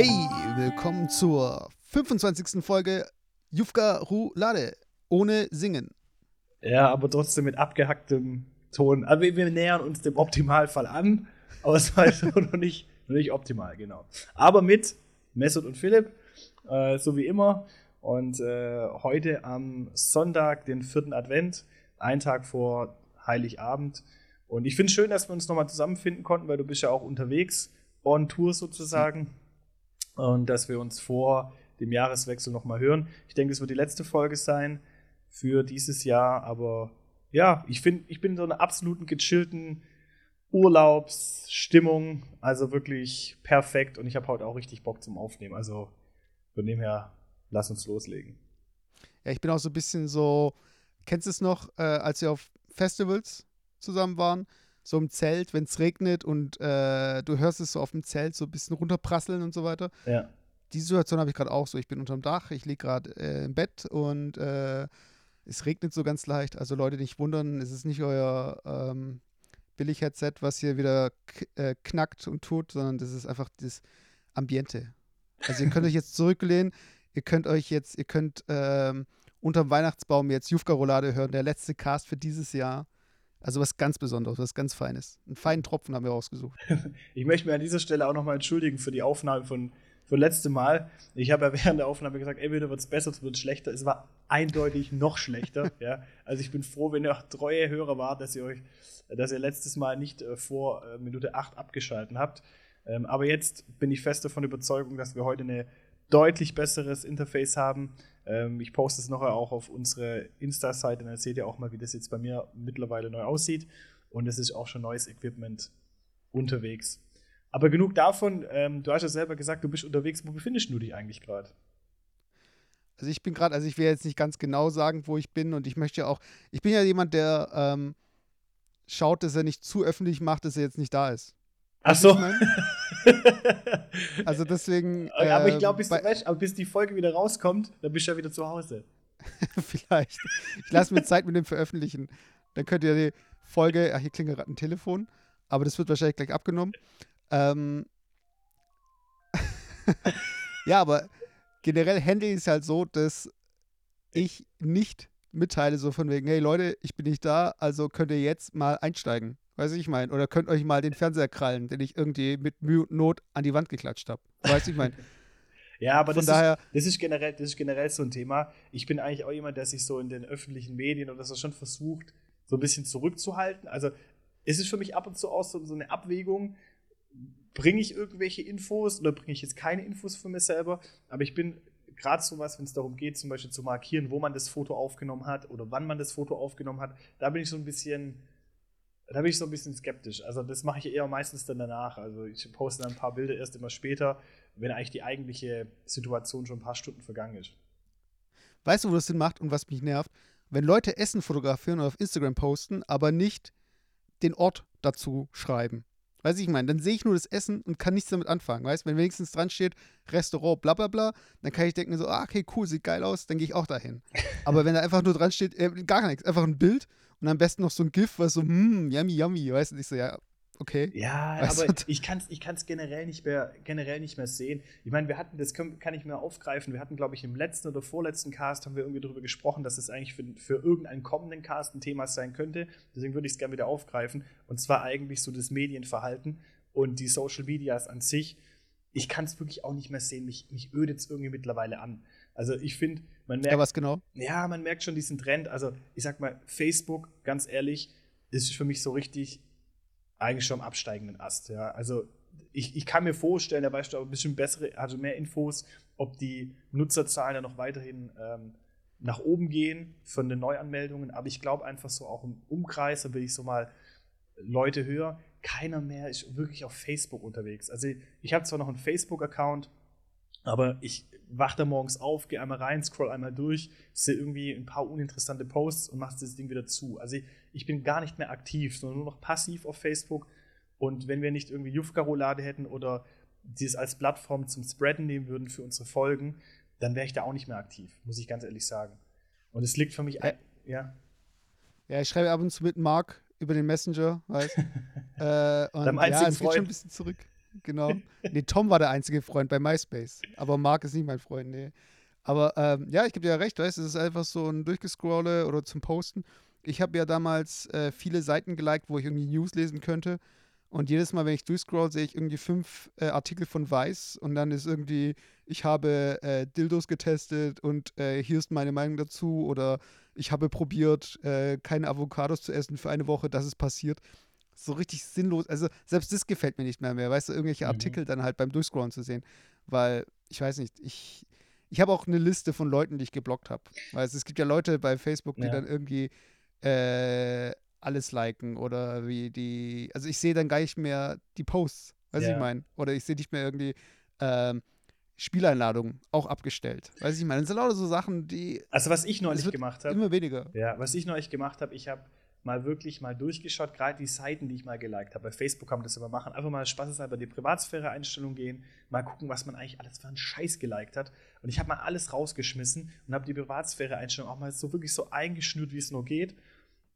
Hey, willkommen zur 25. Folge Jufka Roulade ohne Singen. Ja, aber trotzdem mit abgehacktem Ton. Aber wir, wir nähern uns dem Optimalfall an, aber es war halt noch nicht, noch nicht optimal, genau. Aber mit Messut und Philipp, äh, so wie immer. Und äh, heute am Sonntag, den vierten Advent, ein Tag vor Heiligabend. Und ich finde es schön, dass wir uns nochmal zusammenfinden konnten, weil du bist ja auch unterwegs, on Tour sozusagen. Und dass wir uns vor dem Jahreswechsel nochmal hören. Ich denke, es wird die letzte Folge sein für dieses Jahr, aber ja, ich finde, ich bin in so einer absoluten gechillten Urlaubsstimmung, also wirklich perfekt und ich habe heute auch richtig Bock zum Aufnehmen. Also von dem her, lass uns loslegen. Ja, ich bin auch so ein bisschen so, kennst du es noch, äh, als wir auf Festivals zusammen waren? So im Zelt, wenn es regnet und äh, du hörst es so auf dem Zelt so ein bisschen runterprasseln und so weiter. Ja. Die Situation habe ich gerade auch so. Ich bin unterm Dach, ich liege gerade äh, im Bett und äh, es regnet so ganz leicht. Also Leute, nicht wundern, es ist nicht euer ähm, Billig-Headset, was hier wieder äh, knackt und tut, sondern das ist einfach das Ambiente. Also ihr könnt euch jetzt zurücklehnen, ihr könnt euch jetzt, ihr könnt ähm, unterm Weihnachtsbaum jetzt Jufka Roulade hören, der letzte Cast für dieses Jahr. Also was ganz Besonderes, was ganz Feines. Einen feinen Tropfen haben wir rausgesucht. ich möchte mich an dieser Stelle auch nochmal entschuldigen für die Aufnahme von von letztem Mal. Ich habe ja während der Aufnahme gesagt, entweder wird es besser, es wird schlechter. Es war eindeutig noch schlechter. ja. Also ich bin froh, wenn ihr auch treue Hörer wart, dass ihr euch, dass ihr letztes Mal nicht äh, vor äh, Minute 8 abgeschalten habt. Ähm, aber jetzt bin ich fest davon Überzeugung, dass wir heute ein deutlich besseres Interface haben. Ähm, ich poste es nachher auch auf unsere Insta-Seite, dann seht ihr auch mal, wie das jetzt bei mir mittlerweile neu aussieht. Und es ist auch schon neues Equipment unterwegs. Aber genug davon, ähm, du hast ja selber gesagt, du bist unterwegs. Wo befindest du dich eigentlich gerade? Also ich bin gerade, also ich will jetzt nicht ganz genau sagen, wo ich bin und ich möchte ja auch, ich bin ja jemand, der ähm, schaut, dass er nicht zu öffentlich macht, dass er jetzt nicht da ist. Ach so. also deswegen. Äh, aber ich glaube, bis, bis die Folge wieder rauskommt, dann bist du ja wieder zu Hause. Vielleicht. Ich lasse mir Zeit mit dem Veröffentlichen. Dann könnt ihr die Folge, ach, hier klingelt gerade ein Telefon, aber das wird wahrscheinlich gleich abgenommen. Ähm ja, aber generell handle ich es halt so, dass ich nicht mitteile, so von wegen, hey Leute, ich bin nicht da, also könnt ihr jetzt mal einsteigen. Weißt du, ich meine? Oder könnt euch mal den Fernseher krallen, den ich irgendwie mit Mühe und Not an die Wand geklatscht habe. Weißt du, ich meine? ja, aber das, daher, ist, das, ist generell, das ist generell so ein Thema. Ich bin eigentlich auch jemand, der sich so in den öffentlichen Medien oder so schon versucht, so ein bisschen zurückzuhalten. Also es ist für mich ab und zu auch so, so eine Abwägung, bringe ich irgendwelche Infos oder bringe ich jetzt keine Infos von mir selber, aber ich bin gerade so was, wenn es darum geht, zum Beispiel zu markieren, wo man das Foto aufgenommen hat oder wann man das Foto aufgenommen hat, da bin ich so ein bisschen, da bin ich so ein bisschen skeptisch. Also das mache ich eher meistens dann danach. Also ich poste dann ein paar Bilder erst immer später, wenn eigentlich die eigentliche Situation schon ein paar Stunden vergangen ist. Weißt du, wo das Sinn macht und was mich nervt? Wenn Leute Essen fotografieren oder auf Instagram posten, aber nicht den Ort dazu schreiben. Weiß ich, ich meine, dann sehe ich nur das Essen und kann nichts damit anfangen. Weißt wenn wenigstens dran steht, Restaurant, bla bla bla, dann kann ich denken so, ah, okay, cool, sieht geil aus, dann gehe ich auch dahin. Aber wenn da einfach nur dran steht, äh, gar nichts, einfach ein Bild und am besten noch so ein GIF, was so, hm, yummy, yummy, weißt du, ich so, ja, okay. Ja, weißt aber du? ich kann es ich kann's generell, nicht mehr, generell nicht mehr sehen. Ich meine, wir hatten, das können, kann ich mir aufgreifen, wir hatten, glaube ich, im letzten oder vorletzten Cast haben wir irgendwie darüber gesprochen, dass es eigentlich für, für irgendeinen kommenden Cast ein Thema sein könnte. Deswegen würde ich es gerne wieder aufgreifen. Und zwar eigentlich so das Medienverhalten und die Social Medias an sich. Ich kann es wirklich auch nicht mehr sehen. Mich, mich ödet es irgendwie mittlerweile an. Also ich finde, man merkt. Ja, was genau? Ja, man merkt schon diesen Trend. Also ich sag mal, Facebook, ganz ehrlich, ist für mich so richtig eigentlich schon am absteigenden Ast. Ja. Also ich, ich kann mir vorstellen, da weißt du auch ein bisschen bessere, also mehr Infos, ob die Nutzerzahlen dann noch weiterhin ähm, nach oben gehen von den Neuanmeldungen. Aber ich glaube einfach so auch im Umkreis, da will ich so mal Leute höre, keiner mehr ist wirklich auf Facebook unterwegs. Also ich habe zwar noch einen Facebook-Account, aber ich wache da morgens auf, gehe einmal rein, scroll einmal durch, sehe irgendwie ein paar uninteressante Posts und mache das Ding wieder zu. Also ich, ich bin gar nicht mehr aktiv, sondern nur noch passiv auf Facebook. Und wenn wir nicht irgendwie Jufka-Roulade hätten oder dieses als Plattform zum Spreaden nehmen würden für unsere Folgen, dann wäre ich da auch nicht mehr aktiv, muss ich ganz ehrlich sagen. Und es liegt für mich, ein, ja. Ja, ich schreibe ab und zu mit Marc über den Messenger, weißt äh, und Deinem einzigen ja, es Freund. geht schon ein bisschen zurück. Genau. Nee, Tom war der einzige Freund bei MySpace. Aber Mark ist nicht mein Freund, nee. Aber ähm, ja, ich gebe dir ja recht, weißt du, es ist einfach so ein Durchgescrolle oder zum Posten. Ich habe ja damals äh, viele Seiten geliked, wo ich irgendwie News lesen könnte. Und jedes Mal, wenn ich durchscroll, sehe ich irgendwie fünf äh, Artikel von Weiß und dann ist irgendwie, ich habe äh, Dildos getestet und äh, hier ist meine Meinung dazu oder ich habe probiert, äh, keine Avocados zu essen für eine Woche, das ist passiert. So richtig sinnlos. Also selbst das gefällt mir nicht mehr mehr, weißt du, irgendwelche mhm. Artikel dann halt beim Durchscrollen zu sehen. Weil, ich weiß nicht, ich, ich habe auch eine Liste von Leuten, die ich geblockt habe. Weil es, es gibt ja Leute bei Facebook, die ja. dann irgendwie äh, alles liken oder wie die, also ich sehe dann gar nicht mehr die Posts, weißt du, ja. ich meine? Oder ich sehe nicht mehr irgendwie ähm, Spieleinladungen auch abgestellt. Weiß ich meine, das sind lauter so Sachen, die. Also was ich neulich gemacht habe. Immer weniger. Ja, was ich neulich gemacht habe, ich habe mal wirklich mal durchgeschaut, gerade die Seiten, die ich mal geliked habe. Bei Facebook kann man das immer machen. Einfach mal spaßeshalber die Privatsphäre-Einstellung gehen, mal gucken, was man eigentlich alles für einen Scheiß geliked hat. Und ich habe mal alles rausgeschmissen und habe die Privatsphäre-Einstellung auch mal so wirklich so eingeschnürt, wie es nur geht.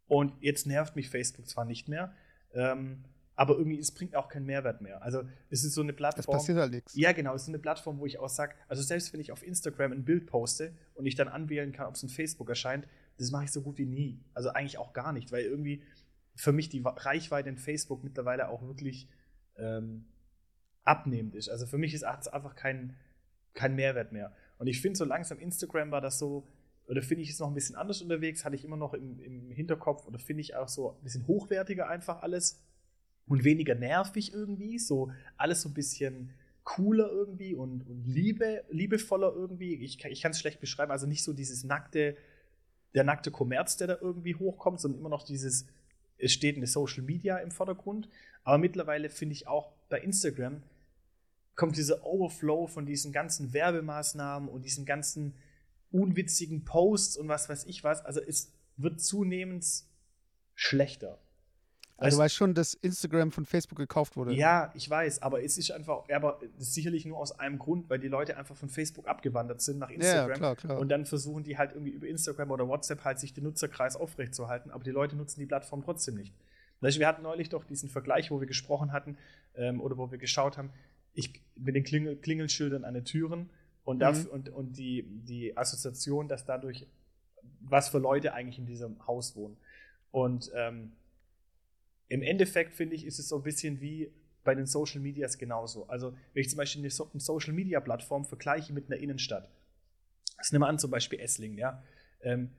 Und jetzt nervt mich Facebook zwar nicht mehr, ähm, aber irgendwie, es bringt auch keinen Mehrwert mehr. Also es ist so eine Plattform. Es passiert halt nichts. Ja, genau, es ist eine Plattform, wo ich auch sage, also selbst wenn ich auf Instagram ein Bild poste und ich dann anwählen kann, ob es in Facebook erscheint, das mache ich so gut wie nie. Also eigentlich auch gar nicht, weil irgendwie für mich die Reichweite in Facebook mittlerweile auch wirklich ähm, abnehmend ist. Also für mich ist es einfach kein, kein Mehrwert mehr. Und ich finde so langsam Instagram war das so, oder finde ich es noch ein bisschen anders unterwegs, hatte ich immer noch im, im Hinterkopf oder finde ich auch so ein bisschen hochwertiger einfach alles und weniger nervig irgendwie, so alles so ein bisschen cooler irgendwie und, und liebe, liebevoller irgendwie. Ich, ich kann es schlecht beschreiben, also nicht so dieses nackte, der nackte Kommerz, der da irgendwie hochkommt, sondern immer noch dieses, es steht eine Social Media im Vordergrund. Aber mittlerweile finde ich auch bei Instagram kommt dieser Overflow von diesen ganzen Werbemaßnahmen und diesen ganzen unwitzigen Posts und was weiß ich was. Also es wird zunehmend schlechter. Also du weißt schon, dass Instagram von Facebook gekauft wurde. Ja, ich weiß, aber es ist einfach, aber ist sicherlich nur aus einem Grund, weil die Leute einfach von Facebook abgewandert sind nach Instagram. Ja, klar, klar. Und dann versuchen die halt irgendwie über Instagram oder WhatsApp halt sich den Nutzerkreis aufrechtzuerhalten, aber die Leute nutzen die Plattform trotzdem nicht. Wir hatten neulich doch diesen Vergleich, wo wir gesprochen hatten ähm, oder wo wir geschaut haben, ich, mit den Klingel Klingelschildern an den Türen und, dafür, mhm. und, und die, die Assoziation, dass dadurch, was für Leute eigentlich in diesem Haus wohnen. Und ähm, im Endeffekt finde ich, ist es so ein bisschen wie bei den Social Medias genauso. Also, wenn ich zum Beispiel eine, so eine Social Media Plattform vergleiche mit einer Innenstadt, das nehmen wir an, zum Beispiel Esslingen, ja. Ähm,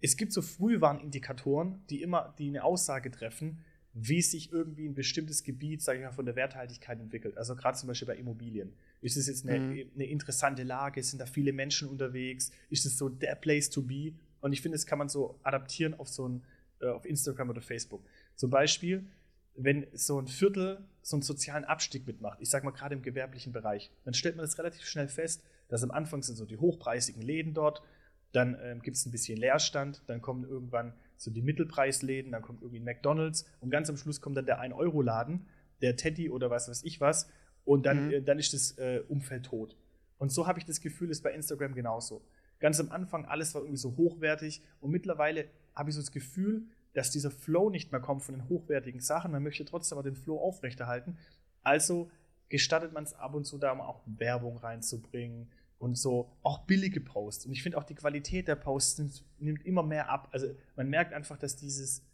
es gibt so Frühwarnindikatoren, die immer, die eine Aussage treffen, wie sich irgendwie ein bestimmtes Gebiet, sage ich mal, von der Werthaltigkeit entwickelt. Also gerade zum Beispiel bei Immobilien. Ist es jetzt eine, mhm. eine, interessante Lage? Sind da viele Menschen unterwegs? Ist es so der Place to be? Und ich finde, das kann man so adaptieren auf so ein, äh, auf Instagram oder Facebook. Zum Beispiel, wenn so ein Viertel so einen sozialen Abstieg mitmacht, ich sage mal gerade im gewerblichen Bereich, dann stellt man das relativ schnell fest, dass am Anfang sind so die hochpreisigen Läden dort, dann ähm, gibt es ein bisschen Leerstand, dann kommen irgendwann so die Mittelpreisläden, dann kommt irgendwie McDonalds und ganz am Schluss kommt dann der 1-Euro-Laden, der Teddy oder was weiß ich was und dann, mhm. äh, dann ist das äh, Umfeld tot. Und so habe ich das Gefühl, ist bei Instagram genauso. Ganz am Anfang, alles war irgendwie so hochwertig und mittlerweile habe ich so das Gefühl, dass dieser Flow nicht mehr kommt von den hochwertigen Sachen. Man möchte trotzdem aber den Flow aufrechterhalten. Also gestattet man es ab und zu da mal auch Werbung reinzubringen, und so auch billige Posts. Und ich finde auch die Qualität der Posts nimmt, nimmt, immer mehr ab. Also man merkt einfach, dass dieses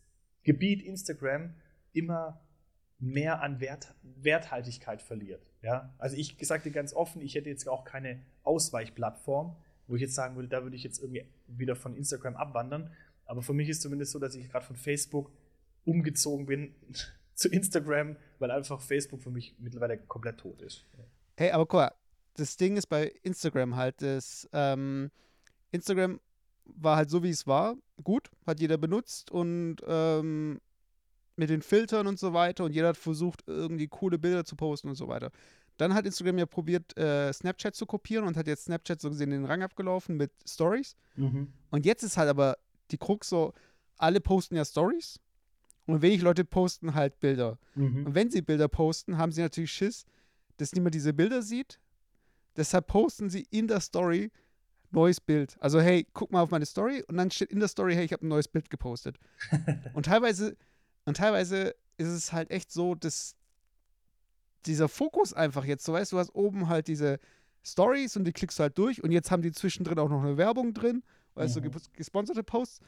Gebiet Instagram immer mehr an Wert, Werthaltigkeit verliert. Ja? Also ich sagte ganz offen, ich hätte jetzt auch keine Ausweichplattform, wo ich jetzt sagen würde, da würde ich jetzt irgendwie wieder von Instagram abwandern. Aber für mich ist zumindest so, dass ich gerade von Facebook umgezogen bin zu Instagram, weil einfach Facebook für mich mittlerweile komplett tot ist. Hey, aber guck mal, das Ding ist bei Instagram halt, dass ähm, Instagram war halt so, wie es war, gut, hat jeder benutzt und ähm, mit den Filtern und so weiter und jeder hat versucht, irgendwie coole Bilder zu posten und so weiter. Dann hat Instagram ja probiert, äh, Snapchat zu kopieren und hat jetzt Snapchat so gesehen den Rang abgelaufen mit Stories. Mhm. Und jetzt ist halt aber die Krux so, alle posten ja Stories und wenig Leute posten halt Bilder. Mhm. Und wenn sie Bilder posten, haben sie natürlich Schiss, dass niemand diese Bilder sieht Deshalb posten sie in der Story neues Bild. Also, hey, guck mal auf meine Story und dann steht in der Story, hey, ich habe ein neues Bild gepostet. und teilweise, und teilweise ist es halt echt so, dass dieser Fokus einfach jetzt, so weißt du, hast oben halt diese Stories und die klickst du halt durch und jetzt haben die zwischendrin auch noch eine Werbung drin, weißt mhm. du, gesponserte Posts.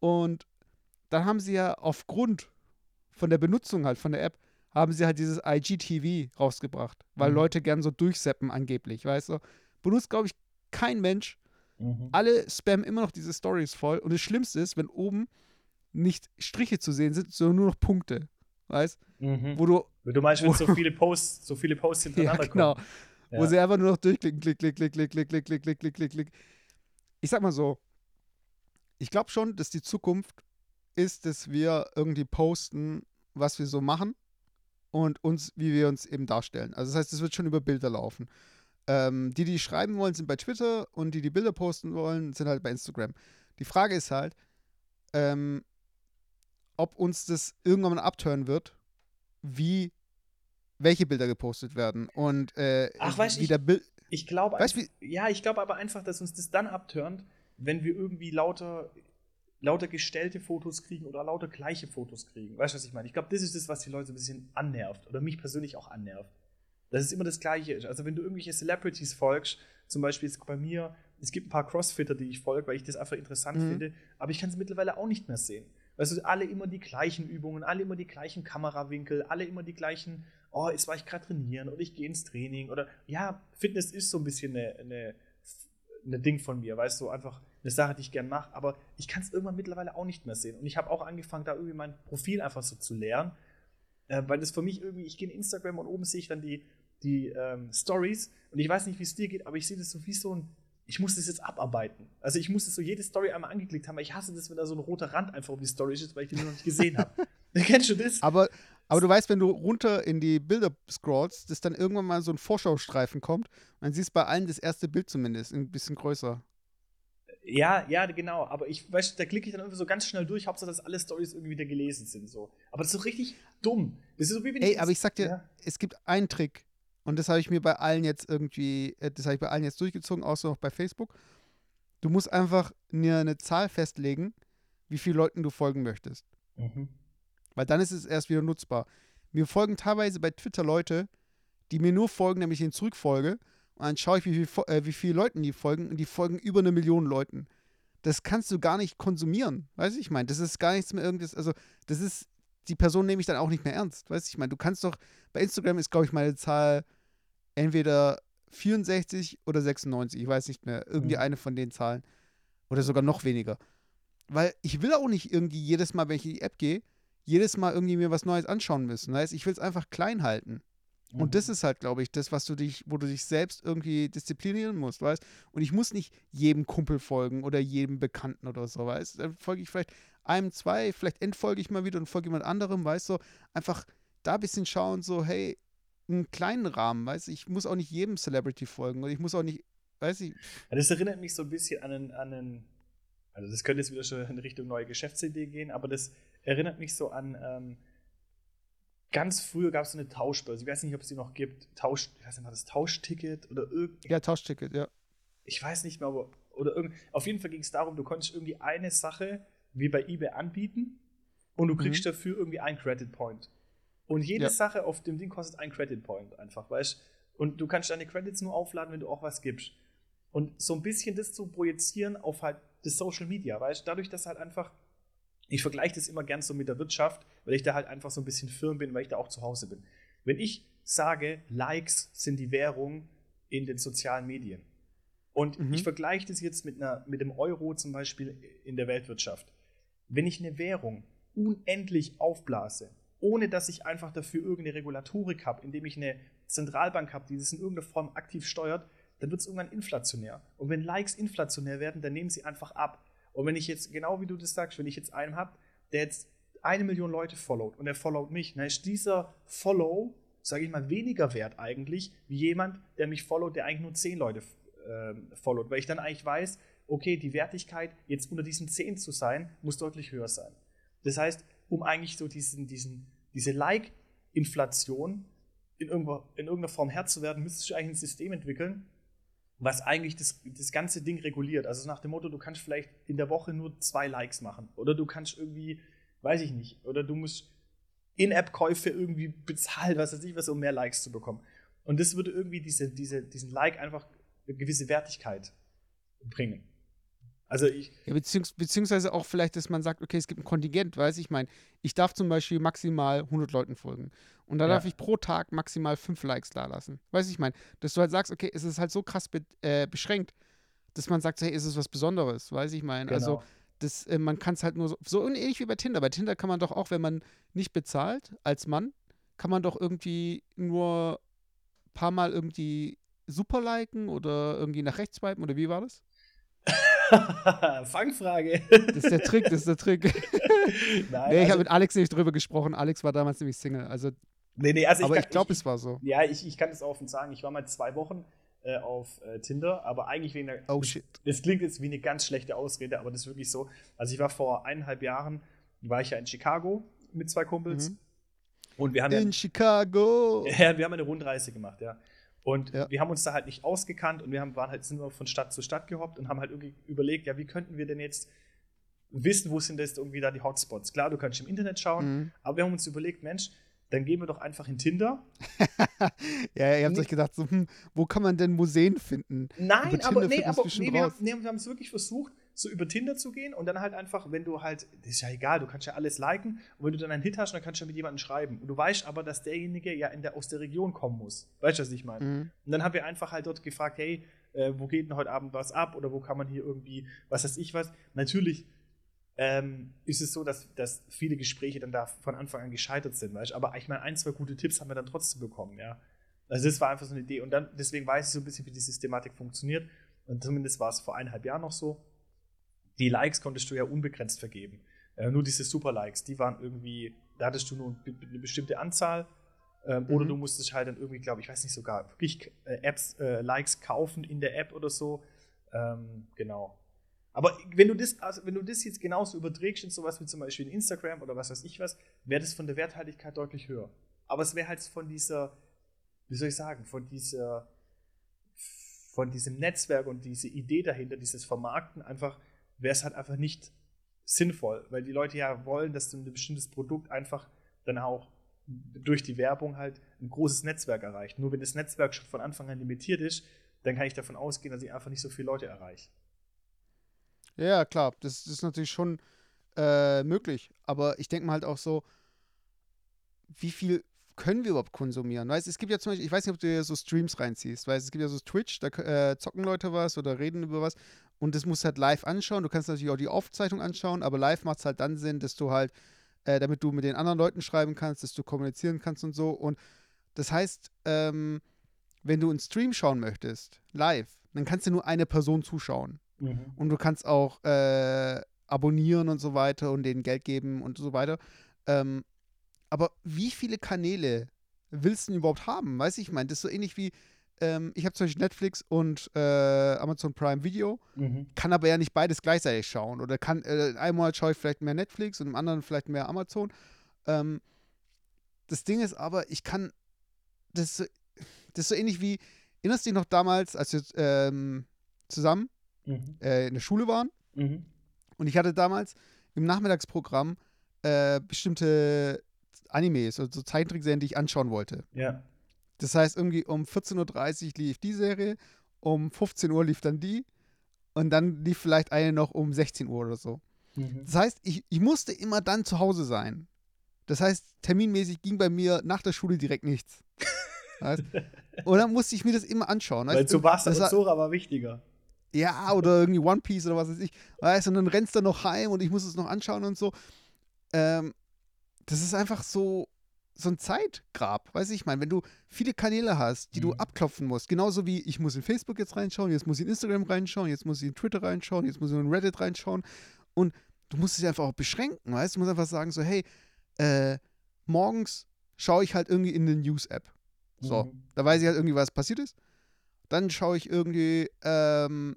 Und dann haben sie ja aufgrund von der Benutzung halt von der App, haben sie halt dieses IGTV rausgebracht, weil mhm. Leute gern so durchseppen angeblich, weißt du. Benutzt, glaube ich, kein Mensch. Mhm. Alle spammen immer noch diese Stories voll. Und das Schlimmste ist, wenn oben nicht Striche zu sehen sind, sondern nur noch Punkte. Weißt mhm. Wo du. Du meinst, wenn so viele Posts, so viele Posts hintereinander ja, genau. kommen. Ja. Wo sie einfach nur noch durchklicken, klick, klick, klick, klick, klick, klick, klick, klick, klick, klick, klick. Ich sag mal so, ich glaube schon, dass die Zukunft ist, dass wir irgendwie posten, was wir so machen und uns, wie wir uns eben darstellen. Also das heißt, es wird schon über Bilder laufen. Ähm, die, die schreiben wollen, sind bei Twitter und die, die Bilder posten wollen, sind halt bei Instagram. Die Frage ist halt, ähm, ob uns das irgendwann mal abtören wird, wie welche Bilder gepostet werden und äh, Ach, wie der Bild. Ich glaube, ja, ich glaube aber einfach, dass uns das dann abtönt, wenn wir irgendwie lauter lauter gestellte Fotos kriegen oder lauter gleiche Fotos kriegen. Weißt du, was ich meine? Ich glaube, das ist das, was die Leute ein bisschen annervt oder mich persönlich auch annervt. Dass es immer das Gleiche ist. Also, wenn du irgendwelche Celebrities folgst, zum Beispiel jetzt bei mir, es gibt ein paar Crossfitter, die ich folge, weil ich das einfach interessant mhm. finde, aber ich kann es mittlerweile auch nicht mehr sehen. Weißt du, alle immer die gleichen Übungen, alle immer die gleichen Kamerawinkel, alle immer die gleichen, oh, jetzt war ich gerade trainieren oder ich gehe ins Training oder ja, Fitness ist so ein bisschen eine, eine, eine Ding von mir, weißt du, einfach eine Sache, die ich gern mache, aber ich kann es irgendwann mittlerweile auch nicht mehr sehen. Und ich habe auch angefangen, da irgendwie mein Profil einfach so zu lernen, äh, weil das für mich irgendwie, ich gehe in Instagram und oben sehe ich dann die, die ähm, Stories und ich weiß nicht, wie es dir geht, aber ich sehe das so wie so ein, ich muss das jetzt abarbeiten. Also ich muss das so jede Story einmal angeklickt haben, weil ich hasse das, wenn da so ein roter Rand einfach um die Story ist, weil ich die noch nicht gesehen habe. Kennst du das? Aber, aber du weißt, wenn du runter in die Bilder scrollst, dass dann irgendwann mal so ein Vorschau-Streifen kommt siehst du bei allen das erste Bild zumindest ein bisschen größer. Ja, ja, genau. Aber ich, weißt da klicke ich dann irgendwie so ganz schnell durch, Hauptsache, dass alle Stories irgendwie wieder gelesen sind. So. Aber das ist so richtig dumm. Das ist so wie wenn Ey, ich aber ich sag dir, ja. es gibt einen Trick. Und das habe ich mir bei allen jetzt irgendwie, äh, das habe ich bei allen jetzt durchgezogen, außer noch bei Facebook. Du musst einfach mir eine Zahl festlegen, wie viele Leuten du folgen möchtest. Mhm. Weil dann ist es erst wieder nutzbar. Mir folgen teilweise bei Twitter Leute, die mir nur folgen, nämlich den zurückfolge und dann schaue ich, wie, viel, äh, wie viele Leuten die folgen. Und die folgen über eine Million Leuten. Das kannst du gar nicht konsumieren. Weißt du, ich meine, das ist gar nichts mehr irgendwas. Also, das ist, die Person nehme ich dann auch nicht mehr ernst. Weißt du, ich meine, du kannst doch, bei Instagram ist, glaube ich, meine Zahl entweder 64 oder 96. Ich weiß nicht mehr. Irgendwie mhm. eine von den Zahlen. Oder sogar noch weniger. Weil ich will auch nicht irgendwie jedes Mal, wenn ich in die App gehe, jedes Mal irgendwie mir was Neues anschauen müssen. Weißt? Ich will es einfach klein halten. Und das ist halt, glaube ich, das, was du dich, wo du dich selbst irgendwie disziplinieren musst, weißt? Und ich muss nicht jedem Kumpel folgen oder jedem Bekannten oder so, weißt? Dann folge ich vielleicht einem, zwei, vielleicht entfolge ich mal wieder und folge jemand anderem, weißt du? Einfach da ein bisschen schauen, so, hey, einen kleinen Rahmen, weißt du? Ich muss auch nicht jedem Celebrity folgen und ich muss auch nicht, weiß ich. Das erinnert mich so ein bisschen an einen, an einen, also das könnte jetzt wieder schon in Richtung neue Geschäftsidee gehen, aber das erinnert mich so an, ähm, ganz früher gab es so eine Tauschbörse. Ich weiß nicht, ob es die noch gibt. Tausch, ich weiß nicht, war das Tauschticket oder irgend. Ja, Tauschticket, ja. Ich weiß nicht mehr, aber oder irgend. Auf jeden Fall ging es darum, du konntest irgendwie eine Sache wie bei eBay anbieten und du kriegst mhm. dafür irgendwie einen Credit Point. Und jede ja. Sache auf dem Ding kostet einen Credit Point einfach, weißt Und du kannst deine Credits nur aufladen, wenn du auch was gibst. Und so ein bisschen das zu projizieren auf halt das Social Media, weißt Dadurch, dass halt einfach ich vergleiche das immer gern so mit der Wirtschaft, weil ich da halt einfach so ein bisschen firm bin, weil ich da auch zu Hause bin. Wenn ich sage, Likes sind die Währung in den sozialen Medien und mhm. ich vergleiche das jetzt mit, einer, mit dem Euro zum Beispiel in der Weltwirtschaft. Wenn ich eine Währung unendlich aufblase, ohne dass ich einfach dafür irgendeine Regulatorik habe, indem ich eine Zentralbank habe, die das in irgendeiner Form aktiv steuert, dann wird es irgendwann inflationär. Und wenn Likes inflationär werden, dann nehmen sie einfach ab. Und wenn ich jetzt, genau wie du das sagst, wenn ich jetzt einen habe, der jetzt eine Million Leute followt und der followt mich, dann ist dieser Follow, sage ich mal, weniger wert eigentlich, wie jemand, der mich followt, der eigentlich nur zehn Leute äh, followt. Weil ich dann eigentlich weiß, okay, die Wertigkeit, jetzt unter diesen zehn zu sein, muss deutlich höher sein. Das heißt, um eigentlich so diesen, diesen, diese Like-Inflation in, in irgendeiner Form Herr zu werden, müsstest du eigentlich ein System entwickeln, was eigentlich das, das ganze Ding reguliert. Also nach dem Motto, du kannst vielleicht in der Woche nur zwei Likes machen. Oder du kannst irgendwie, weiß ich nicht, oder du musst In-App-Käufe irgendwie bezahlt, was weiß ich was, um mehr Likes zu bekommen. Und das würde irgendwie diese, diese, diesen Like einfach eine gewisse Wertigkeit bringen. Also ich. Ja, beziehungs beziehungsweise auch vielleicht, dass man sagt, okay, es gibt ein Kontingent, weiß ich meine, ich darf zum Beispiel maximal 100 Leuten folgen. Und da ja. darf ich pro Tag maximal 5 Likes da lassen. Weiß ich meine, dass du halt sagst, okay, es ist halt so krass be äh, beschränkt, dass man sagt, hey, ist es was Besonderes, weiß ich meine. Also, genau. Also, das, äh, man kann es halt nur so, so ähnlich wie bei Tinder. Bei Tinder kann man doch auch, wenn man nicht bezahlt als Mann, kann man doch irgendwie nur ein paar Mal irgendwie super liken oder irgendwie nach rechts swipen oder wie war das? Fangfrage. Das ist der Trick, das ist der Trick. Nein, nee, ich also, habe mit Alex nicht drüber gesprochen. Alex war damals nämlich Single. Also, nee, nee, also aber ich, ich glaube, es war so. Ja, ich, ich kann es offen sagen. Ich war mal zwei Wochen äh, auf äh, Tinder, aber eigentlich wegen der. Oh shit. Das, das klingt jetzt wie eine ganz schlechte Ausrede, aber das ist wirklich so. Also ich war vor eineinhalb Jahren, war ich ja in Chicago mit zwei Kumpels. Mhm. Und wir haben in ja, Chicago. Ja, wir haben eine Rundreise gemacht, ja. Und ja. wir haben uns da halt nicht ausgekannt und wir haben, waren halt, sind wir von Stadt zu Stadt gehoppt und haben halt irgendwie überlegt, ja, wie könnten wir denn jetzt wissen, wo sind jetzt irgendwie da die Hotspots? Klar, du kannst im Internet schauen, mhm. aber wir haben uns überlegt, Mensch, dann gehen wir doch einfach in Tinder. ja, ihr habt nee. euch gedacht, so, hm, wo kann man denn Museen finden? Nein, aber, nee, aber nee, wir, haben, nee, wir haben es wirklich versucht, so über Tinder zu gehen und dann halt einfach, wenn du halt, das ist ja egal, du kannst ja alles liken und wenn du dann einen Hit hast, dann kannst du ja mit jemandem schreiben. Und du weißt aber, dass derjenige ja in der, aus der Region kommen muss. Weißt du, was ich meine? Mhm. Und dann haben wir einfach halt dort gefragt, hey, äh, wo geht denn heute Abend was ab oder wo kann man hier irgendwie, was weiß ich was. Natürlich ähm, ist es so, dass, dass viele Gespräche dann da von Anfang an gescheitert sind, weißt Aber ich meine, ein, zwei gute Tipps haben wir dann trotzdem bekommen, ja. Also das war einfach so eine Idee. Und dann, deswegen weiß ich so ein bisschen, wie die Systematik funktioniert. Und zumindest war es vor eineinhalb Jahren noch so die Likes konntest du ja unbegrenzt vergeben. Äh, nur diese Super-Likes, die waren irgendwie, da hattest du nur eine bestimmte Anzahl. Ähm, mhm. Oder du musstest halt dann irgendwie, glaube ich, weiß nicht sogar, wirklich äh, Apps, äh, Likes kaufen in der App oder so. Ähm, genau. Aber wenn du das, also wenn du das jetzt genauso überträgst in sowas wie zum Beispiel in Instagram oder was weiß ich was, wäre das von der Werthaltigkeit deutlich höher. Aber es wäre halt von dieser, wie soll ich sagen, von dieser, von diesem Netzwerk und diese Idee dahinter, dieses Vermarkten einfach wäre es halt einfach nicht sinnvoll, weil die Leute ja wollen, dass du ein bestimmtes Produkt einfach dann auch durch die Werbung halt ein großes Netzwerk erreicht. Nur wenn das Netzwerk schon von Anfang an limitiert ist, dann kann ich davon ausgehen, dass ich einfach nicht so viele Leute erreiche. Ja, klar, das, ist natürlich schon äh, möglich. Aber ich denke mal halt auch so, wie viel können wir überhaupt konsumieren? Weißt es gibt ja zum Beispiel, ich weiß nicht, ob du dir so Streams reinziehst, weil es gibt ja so Twitch, da äh, zocken Leute was oder reden über was und das musst du halt live anschauen. Du kannst natürlich auch die Aufzeichnung anschauen, aber live macht es halt dann Sinn, dass du halt, äh, damit du mit den anderen Leuten schreiben kannst, dass du kommunizieren kannst und so. Und das heißt, ähm, wenn du einen Stream schauen möchtest, live, dann kannst du nur eine Person zuschauen. Mhm. Und du kannst auch äh, abonnieren und so weiter und denen Geld geben und so weiter. Ähm, aber wie viele Kanäle willst du denn überhaupt haben? Weiß ich, ich meine, das ist so ähnlich wie, ähm, ich habe zum Beispiel Netflix und äh, Amazon Prime Video, mhm. kann aber ja nicht beides gleichzeitig schauen. Oder kann, äh, einmal schaue ich vielleicht mehr Netflix und im anderen vielleicht mehr Amazon. Ähm, das Ding ist aber, ich kann, das, das ist so ähnlich wie, erinnerst du dich noch damals, als wir ähm, zusammen mhm. äh, in der Schule waren? Mhm. Und ich hatte damals im Nachmittagsprogramm äh, bestimmte Animes, also Zeichentrickserien, die ich anschauen wollte. Ja. Das heißt, irgendwie um 14.30 Uhr lief die Serie, um 15 Uhr lief dann die und dann lief vielleicht eine noch um 16 Uhr oder so. Mhm. Das heißt, ich, ich musste immer dann zu Hause sein. Das heißt, terminmäßig ging bei mir nach der Schule direkt nichts. weißt? Und dann musste ich mir das immer anschauen. Weil zu Wasser und Zora war wichtiger. Ja, oder irgendwie One Piece oder was weiß ich. Weißt, und dann rennst du noch heim und ich muss es noch anschauen und so. Ähm, das ist einfach so, so ein Zeitgrab, weiß ich, ich meine, wenn du viele Kanäle hast, die mhm. du abklopfen musst, genauso wie ich muss in Facebook jetzt reinschauen, jetzt muss ich in Instagram reinschauen, jetzt muss ich in Twitter reinschauen, jetzt muss ich in Reddit reinschauen und du musst es einfach auch beschränken, weißt du, musst einfach sagen so, hey, äh, morgens schaue ich halt irgendwie in eine News-App. So, mhm. da weiß ich halt irgendwie, was passiert ist. Dann schaue ich irgendwie ähm,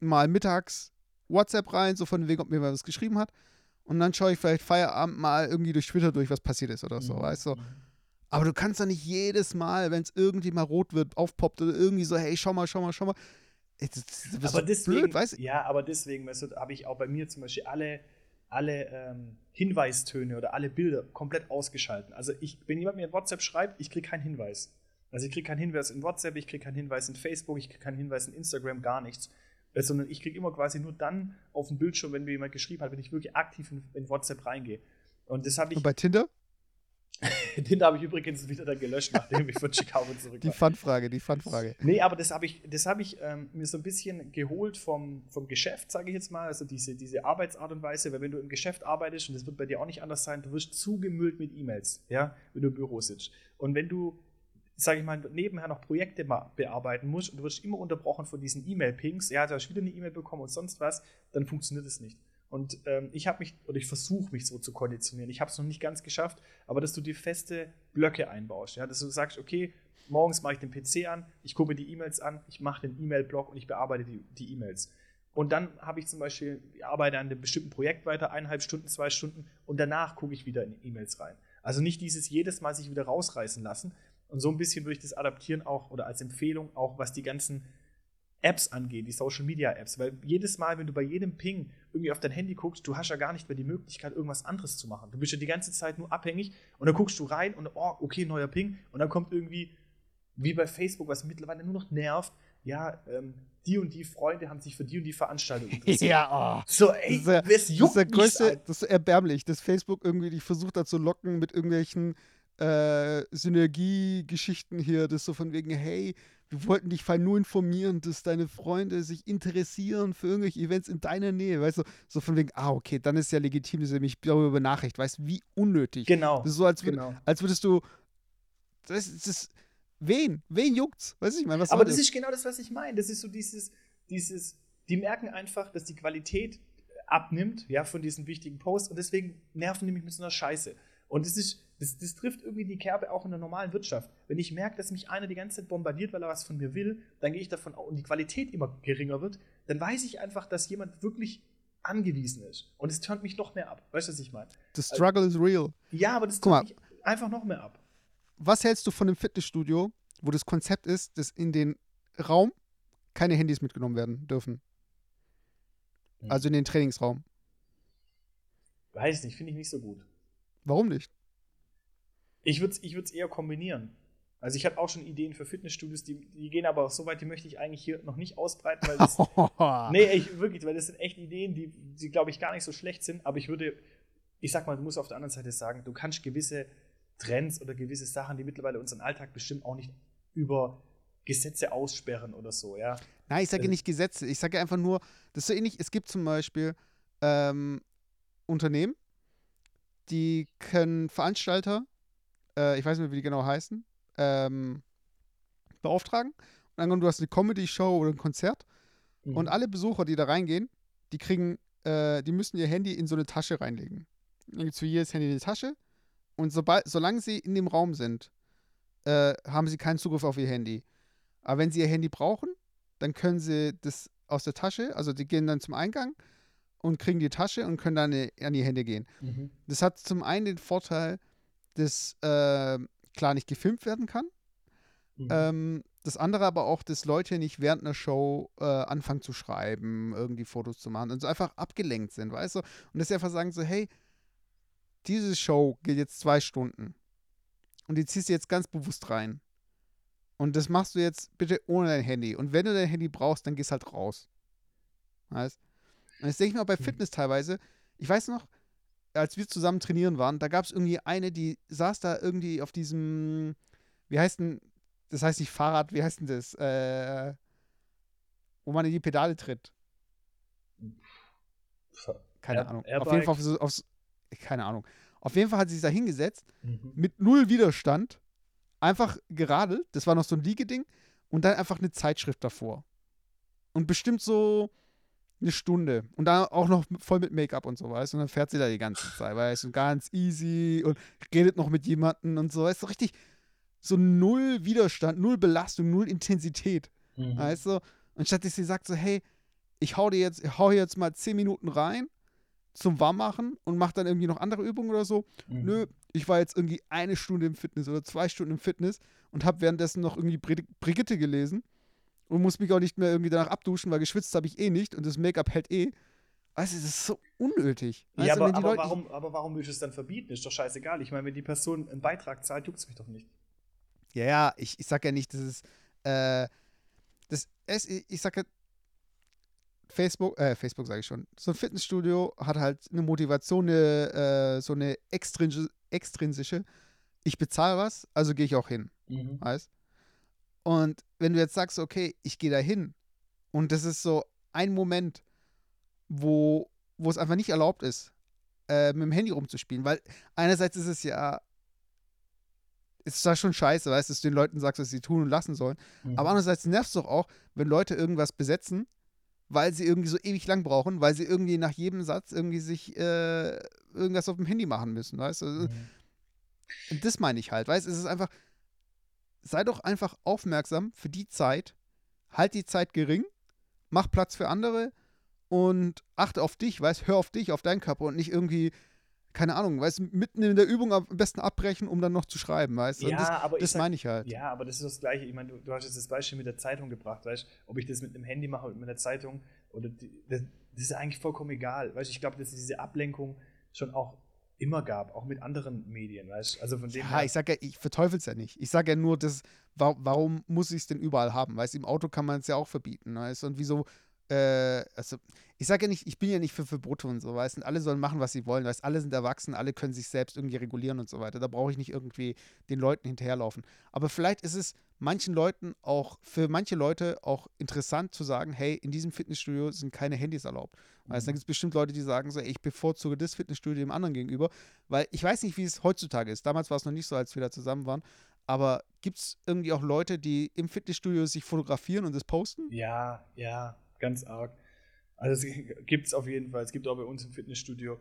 mal mittags WhatsApp rein, so von wegen, ob mir was geschrieben hat und dann schaue ich vielleicht Feierabend mal irgendwie durch Twitter durch, was passiert ist oder so, mhm. weißt du? Aber du kannst doch nicht jedes Mal, wenn es irgendwie mal rot wird, aufpoppt oder irgendwie so, hey, schau mal, schau mal, schau mal. Das, das aber deswegen, blöd, weißt du? Ja, aber deswegen, weißt du, habe ich auch bei mir zum Beispiel alle alle ähm, Hinweistöne oder alle Bilder komplett ausgeschalten. Also ich, wenn jemand mir in WhatsApp schreibt, ich kriege keinen Hinweis. Also ich kriege keinen Hinweis in WhatsApp, ich kriege keinen Hinweis in Facebook, ich kriege keinen Hinweis in Instagram, gar nichts. Äh, sondern ich kriege immer quasi nur dann auf den Bildschirm, wenn mir jemand geschrieben hat, wenn ich wirklich aktiv in, in WhatsApp reingehe. Und das habe ich. Und bei Tinder? Den habe ich übrigens wieder dann gelöscht, nachdem ich von Chicago zurück Die Fun-Frage, die Fun-Frage. Nee, aber das habe ich, das hab ich ähm, mir so ein bisschen geholt vom, vom Geschäft, sage ich jetzt mal. Also diese, diese Arbeitsart und Weise, weil wenn du im Geschäft arbeitest, und das wird bei dir auch nicht anders sein, du wirst zugemüllt mit E-Mails, ja, wenn du im Büro sitzt. Und wenn du, sage ich mal, nebenher noch Projekte bearbeiten musst und du wirst immer unterbrochen von diesen E-Mail-Pings, ja, du hast wieder eine E-Mail bekommen und sonst was, dann funktioniert es nicht. Und ähm, ich habe mich, oder ich versuche mich so zu konditionieren. Ich habe es noch nicht ganz geschafft, aber dass du dir feste Blöcke einbaust. Ja? Dass du sagst, okay, morgens mache ich den PC an, ich gucke mir die E-Mails an, ich mache den E-Mail-Blog und ich bearbeite die E-Mails. und dann habe ich zum Beispiel, ich arbeite an einem bestimmten Projekt weiter, eineinhalb Stunden, zwei Stunden, und danach gucke ich wieder in E-Mails rein. Also nicht dieses jedes Mal sich wieder rausreißen lassen. Und so ein bisschen würde ich das adaptieren auch oder als Empfehlung auch, was die ganzen Apps angeht, die Social Media Apps. Weil jedes Mal, wenn du bei jedem Ping irgendwie auf dein Handy guckst, du hast ja gar nicht mehr die Möglichkeit, irgendwas anderes zu machen. Du bist ja die ganze Zeit nur abhängig und dann guckst du rein und oh, okay, neuer Ping. Und dann kommt irgendwie, wie bei Facebook, was mittlerweile nur noch nervt, ja, ähm, die und die Freunde haben sich für die und die Veranstaltung interessiert. ja, oh. So, ey, das ist, das ist der größte, das ist erbärmlich, dass Facebook irgendwie dich versucht hat zu locken mit irgendwelchen äh, Synergiegeschichten hier, das so von wegen, hey, wir wollten dich fall nur informieren, dass deine Freunde sich interessieren für irgendwelche Events in deiner Nähe, weißt du, so von wegen, ah, okay, dann ist ja legitim, dass er mich darüber benachrichtigt, weißt du, wie unnötig. Genau. Ist so, als, würd, genau. als würdest du, das, das, wen, wen juckt's, weißt du, ich meine, was Aber das, das ist genau das, was ich meine, das ist so dieses, dieses, die merken einfach, dass die Qualität abnimmt, ja, von diesen wichtigen Posts und deswegen nerven die mich mit so einer Scheiße. Und das ist, das, das trifft irgendwie die Kerbe auch in der normalen Wirtschaft. Wenn ich merke, dass mich einer die ganze Zeit bombardiert, weil er was von mir will, dann gehe ich davon aus, und die Qualität immer geringer wird, dann weiß ich einfach, dass jemand wirklich angewiesen ist. Und es turnt mich noch mehr ab. Weißt du, was ich meine? The struggle also, is real. Ja, aber das turnt mich einfach noch mehr ab. Was hältst du von einem Fitnessstudio, wo das Konzept ist, dass in den Raum keine Handys mitgenommen werden dürfen? Hm. Also in den Trainingsraum. Weiß nicht, finde ich nicht so gut. Warum nicht? Ich würde es ich eher kombinieren. Also ich habe auch schon Ideen für Fitnessstudios, die, die gehen aber so weit, die möchte ich eigentlich hier noch nicht ausbreiten, weil das, nee, ich, wirklich, weil das sind echt Ideen, die, die glaube ich gar nicht so schlecht sind, aber ich würde, ich sag mal, du musst auf der anderen Seite sagen, du kannst gewisse Trends oder gewisse Sachen, die mittlerweile unseren Alltag bestimmt, auch nicht über Gesetze aussperren oder so, ja. Nein, ich sage also, nicht Gesetze, ich sage einfach nur, das ist so ähnlich, es gibt zum Beispiel ähm, Unternehmen, die können Veranstalter äh, ich weiß nicht mehr, wie die genau heißen, ähm, beauftragen. Und dann du hast eine Comedy-Show oder ein Konzert. Mhm. Und alle Besucher, die da reingehen, die kriegen, äh, die müssen ihr Handy in so eine Tasche reinlegen. Dann gibt es für jedes Handy eine Tasche. Und sobald, solange sie in dem Raum sind, äh, haben sie keinen Zugriff auf ihr Handy. Aber wenn sie ihr Handy brauchen, dann können sie das aus der Tasche, also die gehen dann zum Eingang und kriegen die Tasche und können dann an ihr Handy gehen. Mhm. Das hat zum einen den Vorteil, das äh, klar nicht gefilmt werden kann. Mhm. Ähm, das andere aber auch, dass Leute nicht während einer Show äh, anfangen zu schreiben, irgendwie Fotos zu machen und so einfach abgelenkt sind, weißt du? Und dass sie einfach sagen so, hey, diese Show geht jetzt zwei Stunden und die ziehst du jetzt ganz bewusst rein. Und das machst du jetzt bitte ohne dein Handy. Und wenn du dein Handy brauchst, dann gehst halt raus. Weißt? Und das denke ich mir auch bei mhm. Fitness teilweise. Ich weiß noch, als wir zusammen trainieren waren, da gab es irgendwie eine, die saß da irgendwie auf diesem, wie heißt denn, das heißt nicht Fahrrad, wie heißt denn das? Äh, wo man in die Pedale tritt. Keine Air, Ahnung. Airbike. Auf jeden Fall aufs, aufs, keine Ahnung. Auf jeden Fall hat sie sich da hingesetzt, mhm. mit null Widerstand, einfach geradelt, das war noch so ein Liegeding, und dann einfach eine Zeitschrift davor. Und bestimmt so eine Stunde. Und dann auch noch voll mit Make-up und so, weißt? Und dann fährt sie da die ganze Zeit, weißt du? Und ganz easy und redet noch mit jemandem und so, weißt du? Richtig so null Widerstand, null Belastung, null Intensität, mhm. weißt du? Und statt dass sie sagt so, hey, ich hau dir jetzt, ich hau jetzt mal zehn Minuten rein zum Warmmachen und mach dann irgendwie noch andere Übungen oder so. Mhm. Nö, ich war jetzt irgendwie eine Stunde im Fitness oder zwei Stunden im Fitness und habe währenddessen noch irgendwie Brigitte gelesen und muss mich auch nicht mehr irgendwie danach abduschen, weil geschwitzt habe ich eh nicht und das Make-up hält eh. Weißt du, das ist so unnötig. Ja, du, aber, wenn die aber, Leute- warum, aber warum willst du es dann verbieten? Ist doch scheißegal. Ich meine, wenn die Person einen Beitrag zahlt, juckt es mich doch nicht. Ja, ja, ich, ich sag ja nicht, dass es, äh, das, es, ich ich sag ja, Facebook, äh, Facebook sage ich schon, so ein Fitnessstudio hat halt eine Motivation, eine, äh, so eine extrinsische, extrinsische, ich bezahle was, also gehe ich auch hin, weißt? Und wenn du jetzt sagst, okay, ich gehe da hin und das ist so ein Moment, wo, wo es einfach nicht erlaubt ist, äh, mit dem Handy rumzuspielen, weil einerseits ist es ja ist zwar schon scheiße, weißt du, dass du den Leuten sagst, was sie tun und lassen sollen. Mhm. Aber andererseits nervt es doch auch, wenn Leute irgendwas besetzen, weil sie irgendwie so ewig lang brauchen, weil sie irgendwie nach jedem Satz irgendwie sich äh, irgendwas auf dem Handy machen müssen, weißt du? Mhm. Und das meine ich halt, weißt du, es ist einfach, sei doch einfach aufmerksam für die Zeit, halt die Zeit gering, mach Platz für andere und achte auf dich, weißt, hör auf dich, auf deinen Körper und nicht irgendwie, keine Ahnung, weißt du, mitten in der Übung am besten abbrechen, um dann noch zu schreiben, weißt Ja, das, aber das meine ich halt. Ja, aber das ist das Gleiche. Ich meine, du, du hast jetzt das Beispiel mit der Zeitung gebracht, weißt ob ich das mit einem Handy mache oder mit einer Zeitung oder die, das, das ist eigentlich vollkommen egal. Weißt ich glaube, dass es diese Ablenkung schon auch immer gab, auch mit anderen Medien, weißt Also von dem Ja, her. ich sag ja, ich verteufel es ja nicht. Ich sage ja nur, dass, wa warum muss ich es denn überall haben? Weißt im Auto kann man es ja auch verbieten, weißt? Und wieso, äh, also, ich sage ja nicht, ich bin ja nicht für Verbote und so, weißt du? Alle sollen machen, was sie wollen, weißt? Alle sind erwachsen, alle können sich selbst irgendwie regulieren und so weiter. Da brauche ich nicht irgendwie den Leuten hinterherlaufen. Aber vielleicht ist es manchen Leuten auch, für manche Leute auch interessant zu sagen, hey, in diesem Fitnessstudio sind keine Handys erlaubt. Weißt du, da gibt es bestimmt Leute, die sagen so, ey, ich bevorzuge das Fitnessstudio dem anderen gegenüber, weil ich weiß nicht, wie es heutzutage ist. Damals war es noch nicht so, als wir da zusammen waren. Aber gibt es irgendwie auch Leute, die im Fitnessstudio sich fotografieren und das posten? Ja, ja, ganz arg. Also es gibt es auf jeden Fall. Es gibt auch bei uns im Fitnessstudio,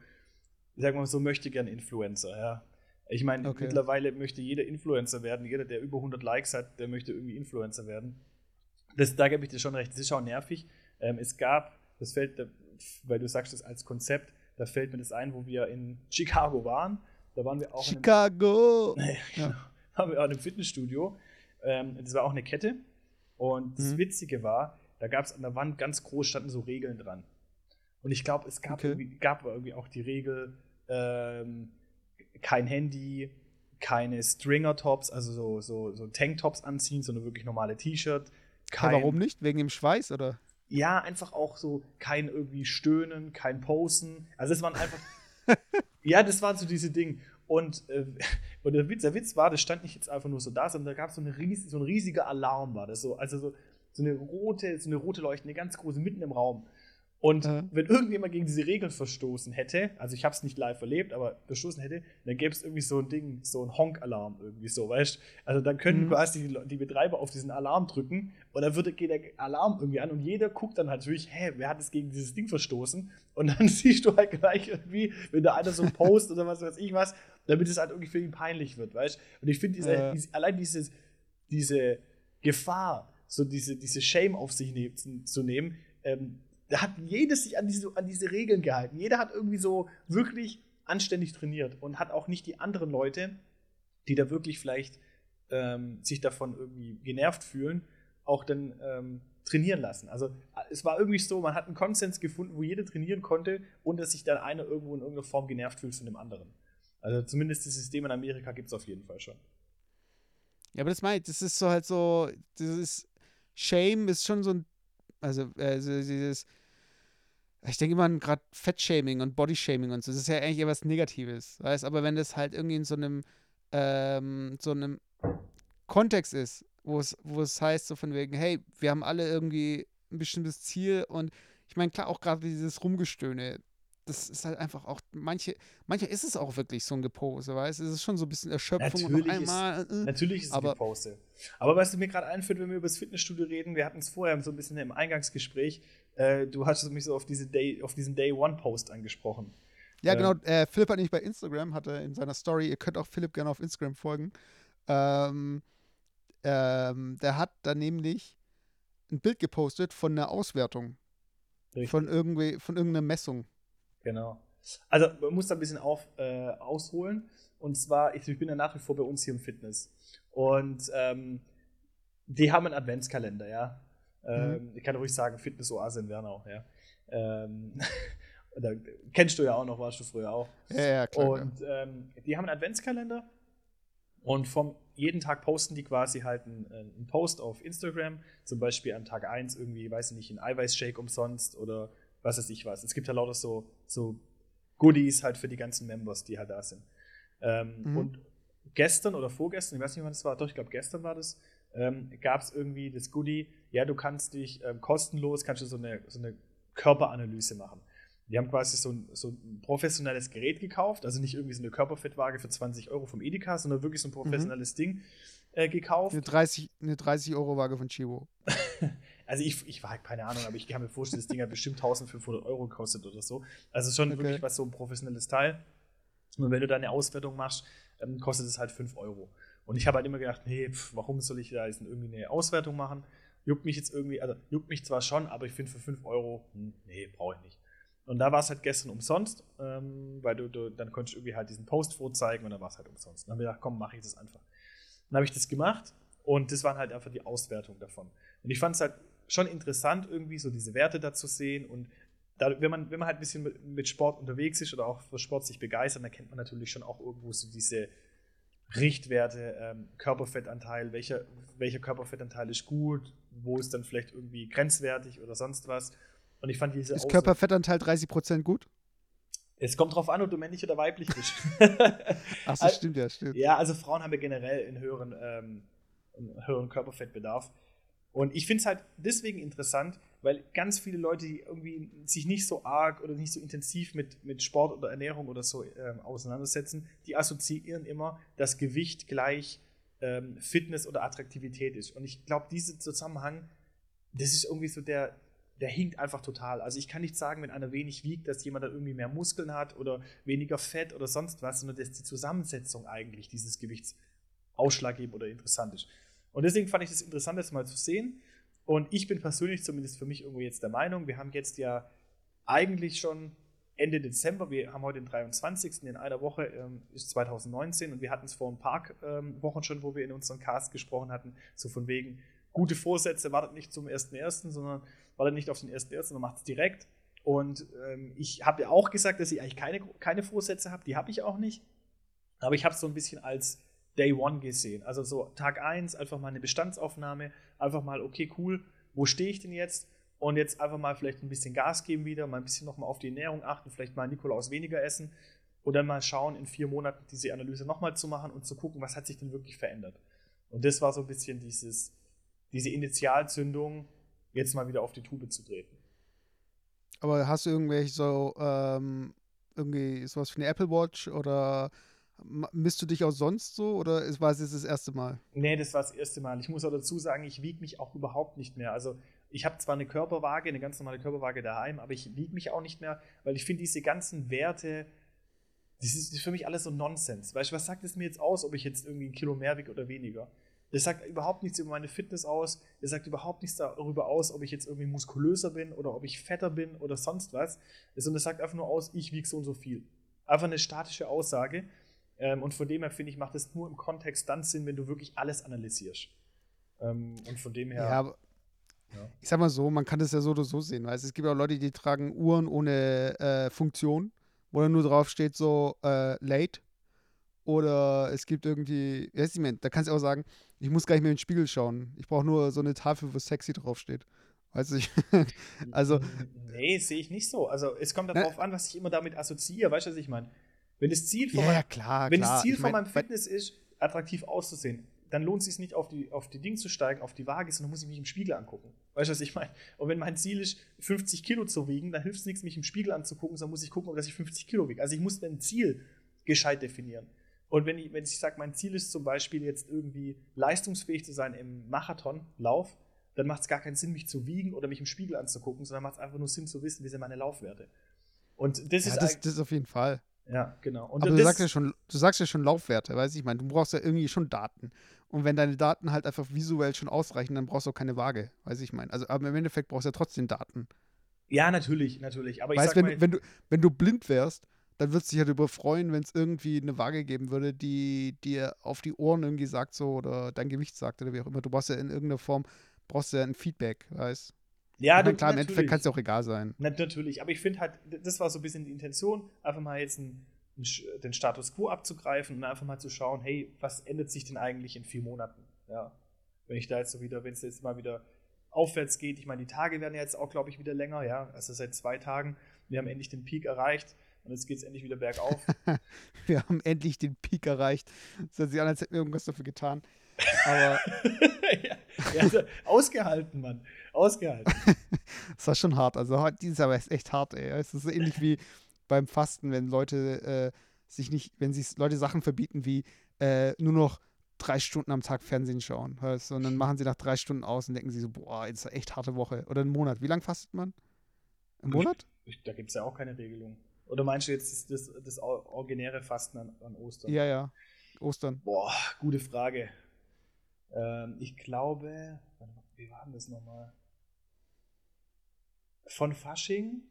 sagen wir mal so, möchte gern Influencer, ja. Ich meine, Okay. mittlerweile möchte jeder Influencer werden. Jeder, der über 100 Likes hat, der möchte irgendwie Influencer werden. Das, da gebe ich dir schon recht. Das ist auch nervig. Ähm, es gab, das fällt, weil du sagst das als Konzept, da fällt mir das ein, wo wir in Chicago waren. Da waren wir auch in einem, Chicago! ja. Ja. haben wir auch in einem Fitnessstudio. Ähm, das war auch eine Kette. Und das Mhm. Witzige war, da gab es an der Wand ganz groß standen so Regeln dran. Und ich glaube, es gab, Okay. irgendwie, gab irgendwie auch die Regel, ähm, kein Handy, keine Stringer-Tops, also so, so, so Tanktops anziehen, sondern wirklich normale T-Shirt. Kein, warum nicht? Wegen dem Schweiß oder? Ja, einfach auch so kein irgendwie Stöhnen, kein Posen. Also das waren einfach. ja, das waren so diese Dinge. Und, äh, und der, Witz, der Witz war, das stand nicht jetzt einfach nur so da, sondern da gab so eine ries so ein riesiger Alarm, war das so. Also so, so eine rote, so eine rote Leuchte, eine ganz große, mitten im Raum. Und Ja. wenn irgendjemand gegen diese Regeln verstoßen hätte, also ich habe es nicht live erlebt, aber verstoßen hätte, dann gäbe es irgendwie so ein Ding, so ein Honk-Alarm irgendwie so, weißt Also dann können Mhm. quasi die, die Betreiber auf diesen Alarm drücken und dann würde, geht der Alarm irgendwie an und jeder guckt dann natürlich, hä, wer hat es gegen dieses Ding verstoßen? Und dann siehst du halt gleich irgendwie, wenn da einer so ein Post oder was weiß ich was, damit es halt irgendwie für ihn peinlich wird, weißt Und ich finde, diese, Ja. diese, allein dieses, diese Gefahr, so diese, diese Shame auf sich ne zu nehmen, ähm, da hat jeder sich an diese, an diese Regeln gehalten. Jeder hat irgendwie so wirklich anständig trainiert und hat auch nicht die anderen Leute, die da wirklich vielleicht ähm, sich davon irgendwie genervt fühlen, auch dann ähm, trainieren lassen. Also es war irgendwie so, man hat einen Konsens gefunden, wo jeder trainieren konnte, ohne dass sich dann einer irgendwo in irgendeiner Form genervt fühlt von dem anderen. Also zumindest das System in Amerika gibt es auf jeden Fall schon. Ja, aber das meine das ist so halt so, dieses Shame ist schon so ein, also, also dieses, ich denke immer an gerade Fettshaming und Bodyshaming und so, das ist ja eigentlich eher was Negatives, weißt? Aber wenn das halt irgendwie in so einem, ähm, so einem Kontext ist, wo es, wo es heißt, so von wegen, hey, wir haben alle irgendwie ein bestimmtes Ziel und ich meine, klar, auch gerade dieses Rumgestöhne, das ist halt einfach auch, manche, manchmal ist es auch wirklich so ein Gepose, weißt du, es ist schon so ein bisschen Erschöpfung und Natürlich ist- einmal. äh, Natürlich ist es Aber- Gepose. Aber was mir gerade einfällt, wenn wir über das Fitnessstudio reden, wir hatten es vorher so ein bisschen im Eingangsgespräch, äh, du hast mich so auf, diese Day, auf diesen Day-One-Post angesprochen. Ja, Ähm, genau. Äh, Philipp hat nicht bei Instagram, hatte in seiner Story, ihr könnt auch Philipp gerne auf Instagram folgen. Ähm, ähm, der hat da nämlich ein Bild gepostet von einer Auswertung, Richtig. von, irgendwie, von irgendeiner Messung. Genau. Also man muss da ein bisschen auf, äh, ausholen. Und zwar, ich, ich bin ja nach wie vor bei uns hier im Fitness. Und ähm, die haben einen Adventskalender, ja. Ähm, Ich kann ruhig sagen, Fitnessoase in Wernau, ja. Ähm, Da, kennst du ja auch noch, warst du früher auch. Ja, ja, klar. Und ähm, die haben einen Adventskalender und vom jeden Tag posten die quasi halt einen, einen, Post auf Instagram, zum Beispiel an Tag 1 irgendwie, weiß ich nicht, ein Eiweißshake umsonst oder was weiß ich was. Es gibt ja lauter so, so Goodies halt für die ganzen Members, die halt da sind. Ähm, mhm. Und gestern oder vorgestern, ich weiß nicht, wann das war, doch, ich glaube, gestern war das, ähm, gab es irgendwie das Goodie, ja, du kannst dich ähm, kostenlos, kannst du so eine, so eine Körperanalyse machen. Die haben quasi so ein, so ein, professionelles Gerät gekauft, also nicht irgendwie so eine Körperfettwaage für 20 Euro vom Edeka, sondern wirklich so ein mhm. professionelles mhm. Ding äh, gekauft. Eine 30, eine 30 Euro Waage von Chibo. also ich, ich war keine Ahnung, aber ich kann mir vorstellen, das Ding hat bestimmt 1500 Euro gekostet oder so. Also schon okay. wirklich was so ein professionelles Teil. Und wenn du da eine Auswertung machst, ähm, kostet es halt 5 Euro. Und ich habe halt immer gedacht, nee, pf, warum soll ich da jetzt irgendwie eine Auswertung machen? Juckt mich jetzt irgendwie, also juckt mich zwar schon, aber ich finde für 5 Euro, hm, nee, brauche ich nicht. Und da war es halt gestern umsonst, ähm, weil du, du, dann konntest du irgendwie halt diesen Post vorzeigen und dann war es halt umsonst. Dann habe ich gedacht, komm, mache ich das einfach. Dann habe ich das gemacht und das waren halt einfach die Auswertungen davon. Und ich fand es halt schon interessant, irgendwie so diese Werte da zu sehen. Und da, wenn, man, wenn man halt ein bisschen mit, Sport unterwegs ist oder auch für Sport sich begeistert, dann kennt man natürlich schon auch irgendwo so diese Richtwerte, ähm, Körperfettanteil, welcher, welcher Körperfettanteil ist gut, wo ist dann vielleicht irgendwie grenzwertig oder sonst was. Und ich fand diese Ist Körperfettanteil 30% gut? Es kommt drauf an, ob du männlich oder weiblich bist. Ach so, stimmt ja, stimmt. Ja, also Frauen haben ja generell einen höheren, ähm, einen höheren Körperfettbedarf. Und ich finde es halt deswegen interessant, weil ganz viele Leute, die irgendwie sich nicht so arg oder nicht so intensiv mit, mit Sport oder Ernährung oder so ähm, auseinandersetzen, die assoziieren immer, dass Gewicht gleich ähm, Fitness oder Attraktivität ist. Und ich glaube, dieser Zusammenhang, das ist irgendwie so der, der hinkt einfach total. Also ich kann nicht sagen, wenn einer wenig wiegt, dass jemand dann irgendwie mehr Muskeln hat oder weniger Fett oder sonst was, sondern dass die Zusammensetzung eigentlich dieses Gewichts ausschlaggebend oder interessant ist. Und deswegen fand ich das interessant, das mal zu sehen. Und ich bin persönlich zumindest für mich irgendwo jetzt der Meinung, wir haben jetzt ja eigentlich schon Ende Dezember, wir haben heute den 23. in einer Woche ähm, ist 2019 und wir hatten es vor ein paar ähm, Wochen schon, wo wir in unserem Cast gesprochen hatten, so von wegen, gute Vorsätze wartet nicht zum 1.1., sondern wartet nicht auf den 1.1., sondern macht es direkt. Und ähm, ich habe ja auch gesagt, dass ich eigentlich keine, keine Vorsätze habe, die habe ich auch nicht. Aber ich habe es so ein bisschen als Day One gesehen. Also so Tag 1, einfach mal eine Bestandsaufnahme, einfach mal, okay, cool, wo stehe ich denn jetzt? Und jetzt einfach mal vielleicht ein bisschen Gas geben wieder, mal ein bisschen nochmal auf die Ernährung achten, vielleicht mal Nikolaus weniger essen und dann mal schauen, in vier Monaten diese Analyse nochmal zu machen und zu gucken, was hat sich denn wirklich verändert. Und das war so ein bisschen dieses, diese Initialzündung, jetzt mal wieder auf die Tube zu treten. Aber hast du irgendwelche so, ähm, irgendwie sowas wie eine Apple Watch oder misst du dich auch sonst so oder war es jetzt das erste Mal? Nee, das war das erste Mal. Ich muss auch dazu sagen, ich wiege mich auch überhaupt nicht mehr. Also ich habe zwar eine Körperwaage, eine ganz normale Körperwaage daheim, aber ich wiege mich auch nicht mehr, weil ich finde diese ganzen Werte, das ist für mich alles so Nonsens. Weißt du, was sagt es mir jetzt aus, ob ich jetzt irgendwie ein Kilo mehr wiege oder weniger? Das sagt überhaupt nichts über meine Fitness aus. Das sagt überhaupt nichts darüber aus, ob ich jetzt irgendwie muskulöser bin oder ob ich fetter bin oder sonst was. Sondern das sagt einfach nur aus, ich wiege so und so viel. Einfach eine statische Aussage. Ähm, und von dem her finde ich, macht es nur im Kontext dann Sinn, wenn du wirklich alles analysierst. Ähm, und von dem her. Ja, ja. Ich sag mal so, man kann das ja so oder so sehen. Weißt? Es gibt auch Leute, die tragen Uhren ohne äh, Funktion, wo dann nur drauf steht, so äh, late. Oder es gibt irgendwie, weiß ich da kannst du auch sagen, ich muss gar nicht mehr in den Spiegel schauen. Ich brauche nur so eine Tafel, wo sexy draufsteht. Weißt du, also. Nee, sehe ich nicht so. Also, es kommt darauf an, was ich immer damit assoziiere. Weißt du, was ich meine? Wenn das Ziel von, ja, mein, klar, wenn klar. Das Ziel von meinem Fitness ist, attraktiv auszusehen, dann lohnt es sich nicht, auf die, auf die Ding zu steigen, auf die Waage, sondern muss ich mich im Spiegel angucken. Weißt du, was ich meine? Und wenn mein Ziel ist, 50 Kilo zu wiegen, dann hilft es nichts, mich im Spiegel anzugucken, sondern muss ich gucken, ob ich 50 Kilo wiege. Also ich muss ein Ziel gescheit definieren. Und wenn ich, wenn ich sage, mein Ziel ist zum Beispiel jetzt irgendwie leistungsfähig zu sein im Marathonlauf, dann macht es gar keinen Sinn, mich zu wiegen oder mich im Spiegel anzugucken, sondern macht es einfach nur Sinn zu wissen, wie sind meine Laufwerte. Und das ja, ist das, das auf jeden Fall. Ja, genau. Und Aber du sagst, ja schon, du sagst ja schon Laufwerte, weißt du? Ich meine, du brauchst ja irgendwie schon Daten. Und wenn deine Daten halt einfach visuell schon ausreichen, dann brauchst du auch keine Waage, weiß ich meine. Also, aber im Endeffekt brauchst du ja trotzdem Daten. Ja, natürlich, natürlich. Aber weißt, wenn, mal, wenn, du, wenn du blind wärst, dann würdest du dich halt darüber freuen, wenn es irgendwie eine Waage geben würde, die dir auf die Ohren irgendwie sagt so oder dein Gewicht sagt oder wie auch immer. Du brauchst ja in irgendeiner Form, brauchst ja ein Feedback, weißt Ja, Ja, du- klar, im Endeffekt kann es ja auch egal sein. Na, natürlich, aber ich finde halt, das war so ein bisschen die Intention, einfach mal jetzt einen, Sch- den Status quo abzugreifen und einfach mal zu schauen, hey, was ändert sich denn eigentlich in vier Monaten? Ja. Wenn ich da jetzt so wieder, wenn es jetzt mal wieder aufwärts geht, ich meine, die Tage werden ja jetzt auch, glaube ich, wieder länger, ja. Also seit zwei Tagen, wir haben endlich den Peak erreicht und jetzt geht es endlich wieder bergauf. Wir haben endlich den Peak erreicht. Es hört sich an, als hätten wir irgendwas dafür getan. Aber ja, also, ausgehalten, Mann. Ausgehalten. es war schon hart. Also dieses Jahr ist echt hart, ey. Es ist so ähnlich wie beim Fasten, wenn Leute äh, sich nicht, wenn sich Leute Sachen verbieten wie äh, nur noch drei Stunden am Tag Fernsehen schauen. Weißt? Und dann machen sie nach drei Stunden aus und denken sie so, boah, jetzt ist eine echt harte Woche. Oder einen Monat. Wie lange fastet man? Einen Monat? Ich, da gibt es ja auch keine Regelung. Oder meinst du jetzt das, das, das originäre Fasten an, an Ostern? Ja, ja. Ostern. Boah, gute Frage. Ähm, ich glaube, wie war denn das nochmal? Von Fasching,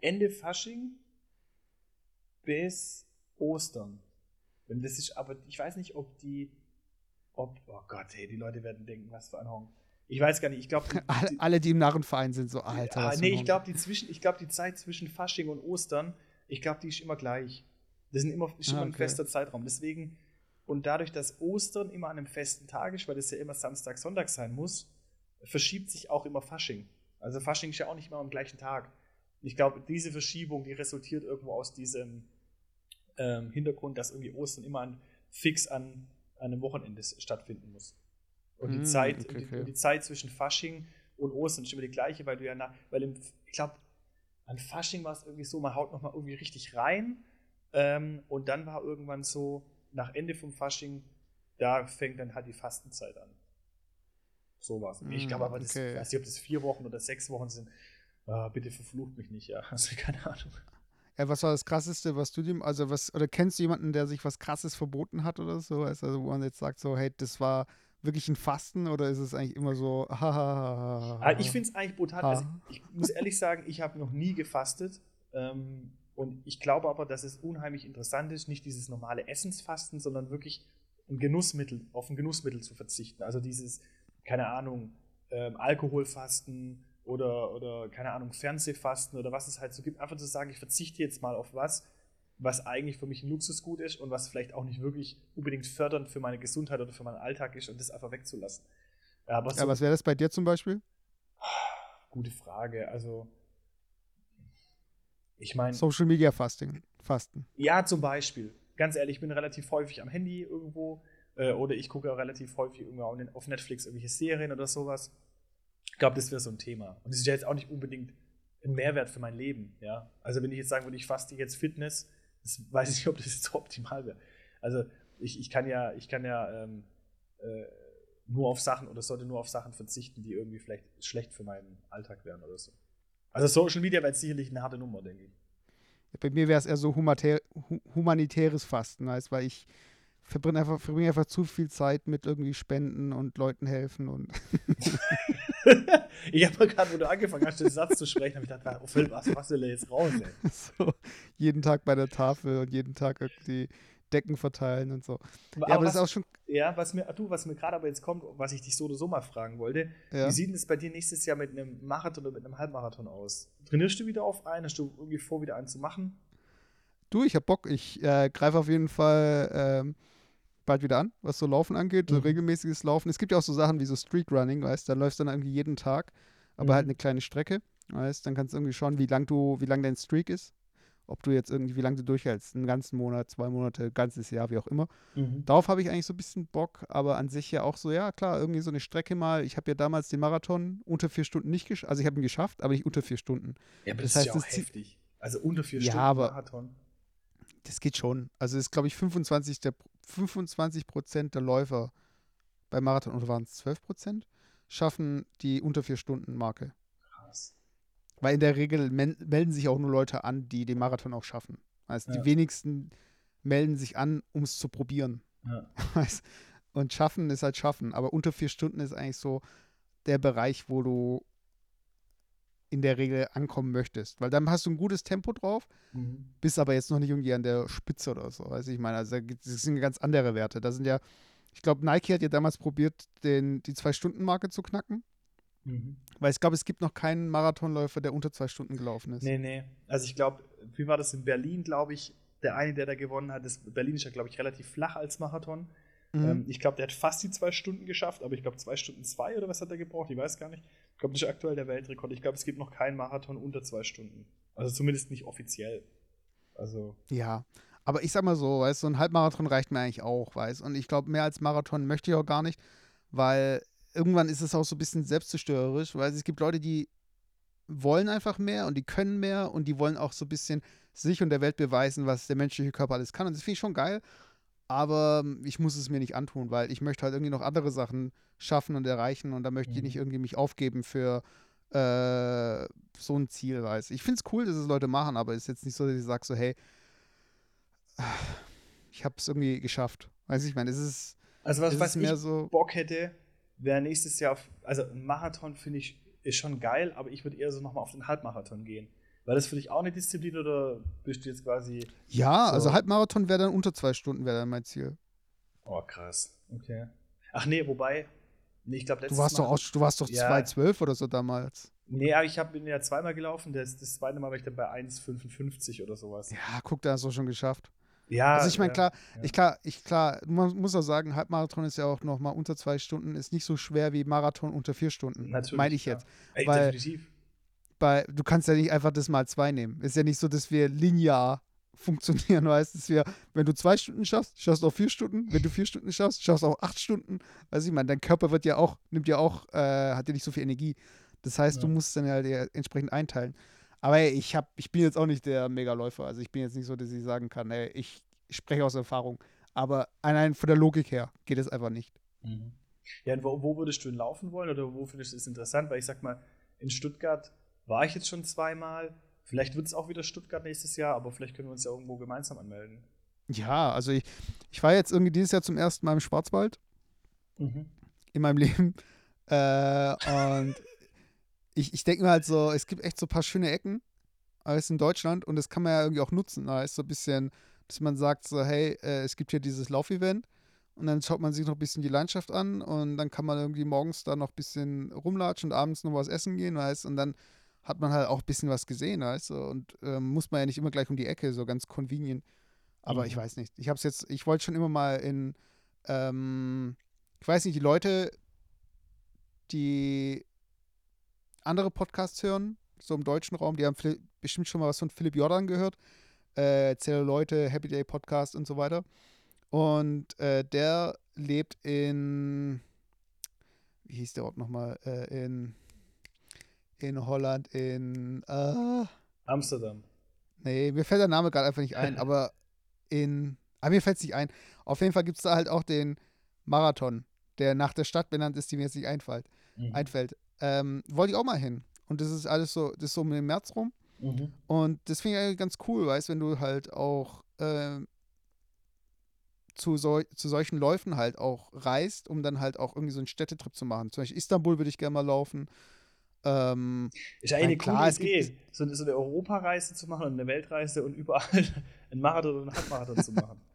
Ende Fasching bis Ostern. Und das ist aber, ich weiß nicht, ob die, ob, oh Gott, hey, die Leute werden denken, was für ein Hong. Ich weiß gar nicht, ich glaube, Alle, alle, die im Narrenverein sind, so, Alter. Ah, nee, ein ich glaube, die, zwischen- ich glaub, die Zeit zwischen Fasching und Ostern, ich glaube, die ist immer gleich. Das sind immer, ist Ah, immer ein okay. fester Zeitraum. Deswegen, und dadurch, dass Ostern immer an einem festen Tag ist, weil das ja immer Samstag, Sonntag sein muss, verschiebt sich auch immer Fasching. Also Fasching ist ja auch nicht immer am gleichen Tag. Ich glaube, diese Verschiebung, die resultiert irgendwo aus diesem ähm, Hintergrund, dass irgendwie Ostern immer an, fix an, an einem Wochenende stattfinden muss. Und die, Hm, Zeit, okay, die, okay. die Zeit zwischen Fasching und Ostern ist immer die gleiche, weil du ja nach, weil im, ich glaube, an Fasching war es irgendwie so, man haut nochmal irgendwie richtig rein ähm, und dann war irgendwann so, nach Ende vom Fasching, da fängt dann halt die Fastenzeit an. So war es. ich Hm, glaube aber, das, okay. ich weiß nicht, ob das vier Wochen oder sechs Wochen sind. Ah, bitte verflucht mich nicht, ja. Also keine Ahnung. Ja, was war das krasseste, was du dem, also was, oder kennst du jemanden, der sich was krasses verboten hat oder so? Also, wo man jetzt sagt, so, hey, das war wirklich ein Fasten oder ist es eigentlich immer so, hahaha? Ah, ich finde es eigentlich brutal. Also ich muss ehrlich sagen, ich habe noch nie gefastet. Ähm, und ich glaube aber, dass es unheimlich interessant ist, nicht dieses normale Essensfasten, sondern wirklich ein Genussmittel, auf ein Genussmittel zu verzichten. Also dieses, keine Ahnung, ähm, Alkoholfasten oder, oder, keine Ahnung, Fernsehfasten oder was es halt so gibt. Einfach zu sagen, ich verzichte jetzt mal auf was, was eigentlich für mich ein Luxusgut ist und was vielleicht auch nicht wirklich unbedingt fördernd für meine Gesundheit oder für meinen Alltag ist und das einfach wegzulassen. Aber so, Ja, was wäre das bei dir zum Beispiel? Gute Frage. Also, ich meine, Social Media Fasting. Fasten. ja, zum Beispiel. Ganz ehrlich, ich bin relativ häufig am Handy irgendwo äh, oder ich gucke auch relativ häufig irgendwo auf Net- auf Netflix irgendwelche Serien oder sowas. Ich glaube, das wäre so ein Thema. Und das ist ja jetzt auch nicht unbedingt ein Mehrwert für mein Leben. Ja? Also, wenn ich jetzt sagen würde, ich faste jetzt Fitness, das weiß ich nicht, ob das jetzt optimal wäre. Also, ich, ich kann ja, ich kann ja ähm, äh, nur auf Sachen oder sollte nur auf Sachen verzichten, die irgendwie vielleicht schlecht für meinen Alltag wären oder so. Also Social Media wäre sicherlich eine harte Nummer, denke ich. Bei mir wäre es eher so humanitär, hu humanitäres Fasten, weißt, weil ich verbringe einfach, verbringe einfach zu viel Zeit mit irgendwie Spenden und Leuten helfen und ich habe gerade, wo du angefangen hast, den Satz zu sprechen, habe ich gedacht, oh Philipp, was, was will er jetzt raus, ey? so jeden Tag bei der Tafel und jeden Tag irgendwie Decken verteilen und so. Ja, aber das was, ist auch schon, ja, was mir, du, was mir gerade aber jetzt kommt, was ich dich so oder so mal fragen wollte, ja. wie sieht denn es bei dir nächstes Jahr mit einem Marathon oder mit einem Halbmarathon aus? Trainierst du wieder auf einen? Hast du irgendwie vor, wieder einen zu machen? Du, ich hab Bock. Ich äh, greife auf jeden Fall ähm, bald wieder an, was so Laufen angeht, so Mhm. regelmäßiges Laufen. Es gibt ja auch so Sachen wie so Street Running, weißt da läufst du dann irgendwie jeden Tag, aber Mhm. halt eine kleine Strecke, weißt dann kannst du irgendwie schauen, wie lang du, wie lang dein Streak ist. Ob du jetzt irgendwie, wie lange du durchhältst, einen ganzen Monat, zwei Monate, ganzes Jahr, wie auch immer. Darauf habe ich eigentlich so ein bisschen Bock, aber an sich ja auch so, ja klar, irgendwie so eine Strecke mal. Ich habe ja damals den Marathon unter vier Stunden nicht geschafft, also ich habe ihn geschafft, aber nicht unter vier Stunden. Ja, aber Das das, heißt, ist ja auch heftig. Also unter vier Ja, Stunden aber- Marathon. Das geht schon. Also ist, glaube ich, 25, der, 25 Prozent der Läufer beim Marathon, oder waren es 12 Prozent, schaffen die unter vier Stunden Marke. Krass. Weil in der Regel melden sich auch nur Leute an, die den Marathon auch schaffen. Also Ja. die wenigsten melden sich an, um es zu probieren. Ja. Und schaffen ist halt schaffen. Aber unter vier Stunden ist eigentlich so der Bereich, wo du in der Regel ankommen möchtest. Weil dann hast du ein gutes Tempo drauf, Mhm. bist aber jetzt noch nicht irgendwie an der Spitze oder so. Weiß ich meine, also das sind ganz andere Werte. Da sind ja, ich glaube, Nike hat ja damals probiert, den, die Zwei-Stunden-Marke zu knacken. Mhm. Weil ich glaube, es gibt noch keinen Marathonläufer, der unter zwei Stunden gelaufen ist. Nee, nee. Also ich glaube, wie war das in Berlin, glaube ich, der eine, der da gewonnen hat, das, Berlin ist ja, glaube ich, relativ flach als Marathon. Mhm. Ähm, ich glaube, der hat fast die zwei Stunden geschafft, aber ich glaube, zwei Stunden zwei oder was hat er gebraucht? Ich weiß gar nicht. Glaube, das ist aktuell der Weltrekord. Ich glaube, es gibt noch keinen Marathon unter zwei Stunden. Also zumindest nicht offiziell. Also. Ja. Aber ich sag mal so, weißt so ein Halbmarathon reicht mir eigentlich auch, weißt Und ich glaube, mehr als Marathon möchte ich auch gar nicht, weil irgendwann ist es auch so ein bisschen selbstzerstörerisch, weil es gibt Leute, die wollen einfach mehr und die können mehr und die wollen auch so ein bisschen sich und der Welt beweisen, was der menschliche Körper alles kann. Und das finde ich schon geil. Aber ich muss es mir nicht antun, weil ich möchte halt irgendwie noch andere Sachen schaffen und erreichen und da möchte mhm. ich nicht mhm. irgendwie mich aufgeben für äh, so ein Ziel, weiß. Ich finde es cool, dass es Leute machen, aber es ist jetzt nicht so, dass ich sage so, hey, ich habe es irgendwie geschafft. Weiß ich, meine, es ist also was, was ich so Bock hätte, wäre nächstes Jahr, auf, also ein Marathon finde ich ist schon geil, aber ich würde eher so nochmal auf den Halbmarathon gehen. War das für dich auch eine Disziplin oder bist du jetzt quasi. Ja, so also Halbmarathon wäre dann unter zwei Stunden, wäre dann mein Ziel. Oh, krass. Okay. Ach nee, wobei. Nee, ich glaube, du warst Mal, doch auch, du warst doch ja, 2,12 oder so damals. Nee, aber ich hab, bin ja zweimal gelaufen. Das, das zweite Mal war ich dann bei 1,55 oder sowas. Ja, guck, da hast du schon geschafft. Ja. Also ich meine, klar, ja. ich klar, ich klar, man muss auch sagen, Halbmarathon ist ja auch noch mal unter zwei Stunden, ist nicht so schwer wie Marathon unter vier Stunden. Natürlich. Meine ich jetzt. Ey, Weil definitiv bei, du kannst ja nicht einfach das mal zwei nehmen. Ist ja nicht so, dass wir linear funktionieren, weißt dass wir, wenn du zwei Stunden schaffst, schaffst du auch vier Stunden, wenn du vier Stunden schaffst, schaffst du auch acht Stunden. Weiß ich meine, dein Körper wird ja auch, nimmt ja auch, äh, hat ja nicht so viel Energie. Das heißt, ja. du musst dann ja entsprechend einteilen. Aber ey, ich hab, ich bin jetzt auch nicht der Megaläufer. Also ich bin jetzt nicht so, dass ich sagen kann, ey, ich spreche aus Erfahrung. Aber allein von der Logik her geht es einfach nicht. Mhm. Ja, und wo, wo würdest du denn laufen wollen oder wo findest du es interessant? Weil ich sag mal, in Stuttgart war ich jetzt schon zweimal. Vielleicht wird es auch wieder Stuttgart nächstes Jahr, aber vielleicht können wir uns ja irgendwo gemeinsam anmelden. Ja, also ich, ich war jetzt irgendwie dieses Jahr zum ersten Mal im Schwarzwald. Mhm. In meinem Leben. Äh, und ich, ich denke mir halt so, es gibt echt so ein paar schöne Ecken alles in Deutschland und das kann man ja irgendwie auch nutzen. Da ist so ein bisschen, dass man sagt so, hey, äh, es gibt hier dieses Laufevent und dann schaut man sich noch ein bisschen die Landschaft an und dann kann man irgendwie morgens da noch ein bisschen rumlatschen und abends noch was essen gehen, weißt und dann hat man halt auch ein bisschen was gesehen, weißt du? Und ähm, muss man ja nicht immer gleich um die Ecke, so ganz convenient. Aber mhm. ich weiß nicht. Ich hab's jetzt, ich wollte schon immer mal in, ähm, ich weiß nicht, die Leute, die andere Podcasts hören, so im deutschen Raum, die haben bestimmt schon mal was von Philipp Jordan gehört. Äh, Zähle Leute, Happy Day Podcast und so weiter. Und äh, der lebt in, wie hieß der Ort nochmal? Äh, in in Holland, in äh, Amsterdam. Nee, mir fällt der Name gerade einfach nicht ein, aber in. Aber ah, mir fällt es nicht ein. Auf jeden Fall gibt es da halt auch den Marathon, der nach der Stadt benannt ist, die mir jetzt nicht einfällt. Mhm. einfällt. Ähm, wollte ich auch mal hin. Und das ist alles so, das ist so um den März rum. Mhm. Und das finde ich eigentlich ganz cool, weißt wenn du halt auch äh, zu, so, zu solchen Läufen halt auch reist, um dann halt auch irgendwie so einen Städtetrip zu machen. Zum Beispiel Istanbul würde ich gerne mal laufen. Ähm, ist ja eine klar, coole Idee, so, so, eine Europareise zu machen und eine Weltreise und überall einen Marathon und einen Halbmarathon zu machen.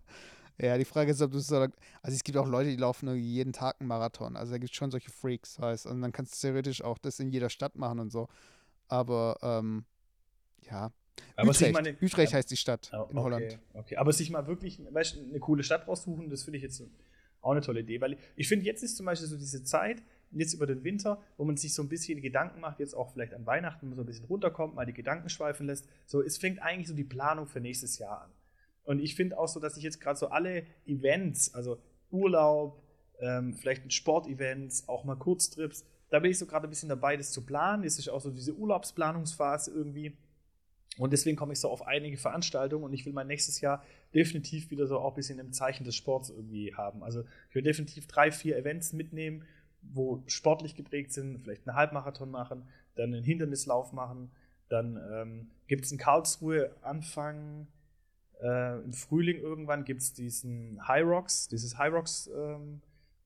Ja, die Frage ist, ob du es. Also es gibt auch Leute, die laufen jeden Tag einen Marathon. Also da gibt es schon solche Freaks, heißt. Und dann kannst du theoretisch auch das in jeder Stadt machen und so. Aber ähm, ja. Aber Utrecht, meine, Utrecht heißt die Stadt oh, in Holland. Okay, aber sich mal wirklich weißt, eine coole Stadt raussuchen, das finde ich jetzt auch eine tolle Idee. Weil ich finde, jetzt ist zum Beispiel so diese Zeit, jetzt über den Winter, wo man sich so ein bisschen Gedanken macht, jetzt auch vielleicht an Weihnachten, so ein bisschen runterkommt, mal die Gedanken schweifen lässt. So, es fängt eigentlich so die Planung für nächstes Jahr an. Und ich finde auch so, dass ich jetzt gerade so alle Events, also Urlaub, ähm, vielleicht Sportevents, auch mal Kurztrips, da bin ich so gerade ein bisschen dabei, das zu planen. Es ist auch so diese Urlaubsplanungsphase irgendwie. Und deswegen komme ich so auf einige Veranstaltungen und ich will mein nächstes Jahr definitiv wieder so auch ein bisschen im Zeichen des Sports irgendwie haben. Also ich will definitiv drei, vier Events mitnehmen, wo sportlich geprägt sind, vielleicht einen Halbmarathon machen, dann einen Hindernislauf machen. Dann ähm, gibt es in Karlsruhe Anfang äh, im Frühling irgendwann gibt es diesen High Rocks, dieses High Rocks ähm,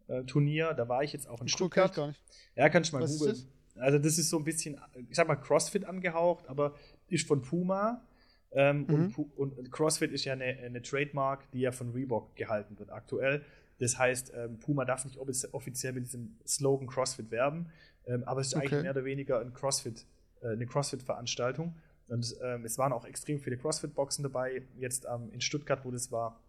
äh, Turnier. Da war ich jetzt auch in Stuttgart. Gar nicht. Ja, kannst du mal googeln. Also das ist so ein bisschen, ich sag mal CrossFit angehaucht, aber ist von Puma. Ähm, mhm. und, und, CrossFit ist ja eine, eine Trademark, die ja von Reebok gehalten wird aktuell. Das heißt, ähm, Puma darf nicht offiziell mit diesem Slogan CrossFit werben. Ähm, aber es ist okay. eigentlich mehr oder weniger ein CrossFit, äh, eine CrossFit-Veranstaltung. Und ähm, es waren auch extrem viele CrossFit-Boxen dabei. Jetzt in Stuttgart, wo das war,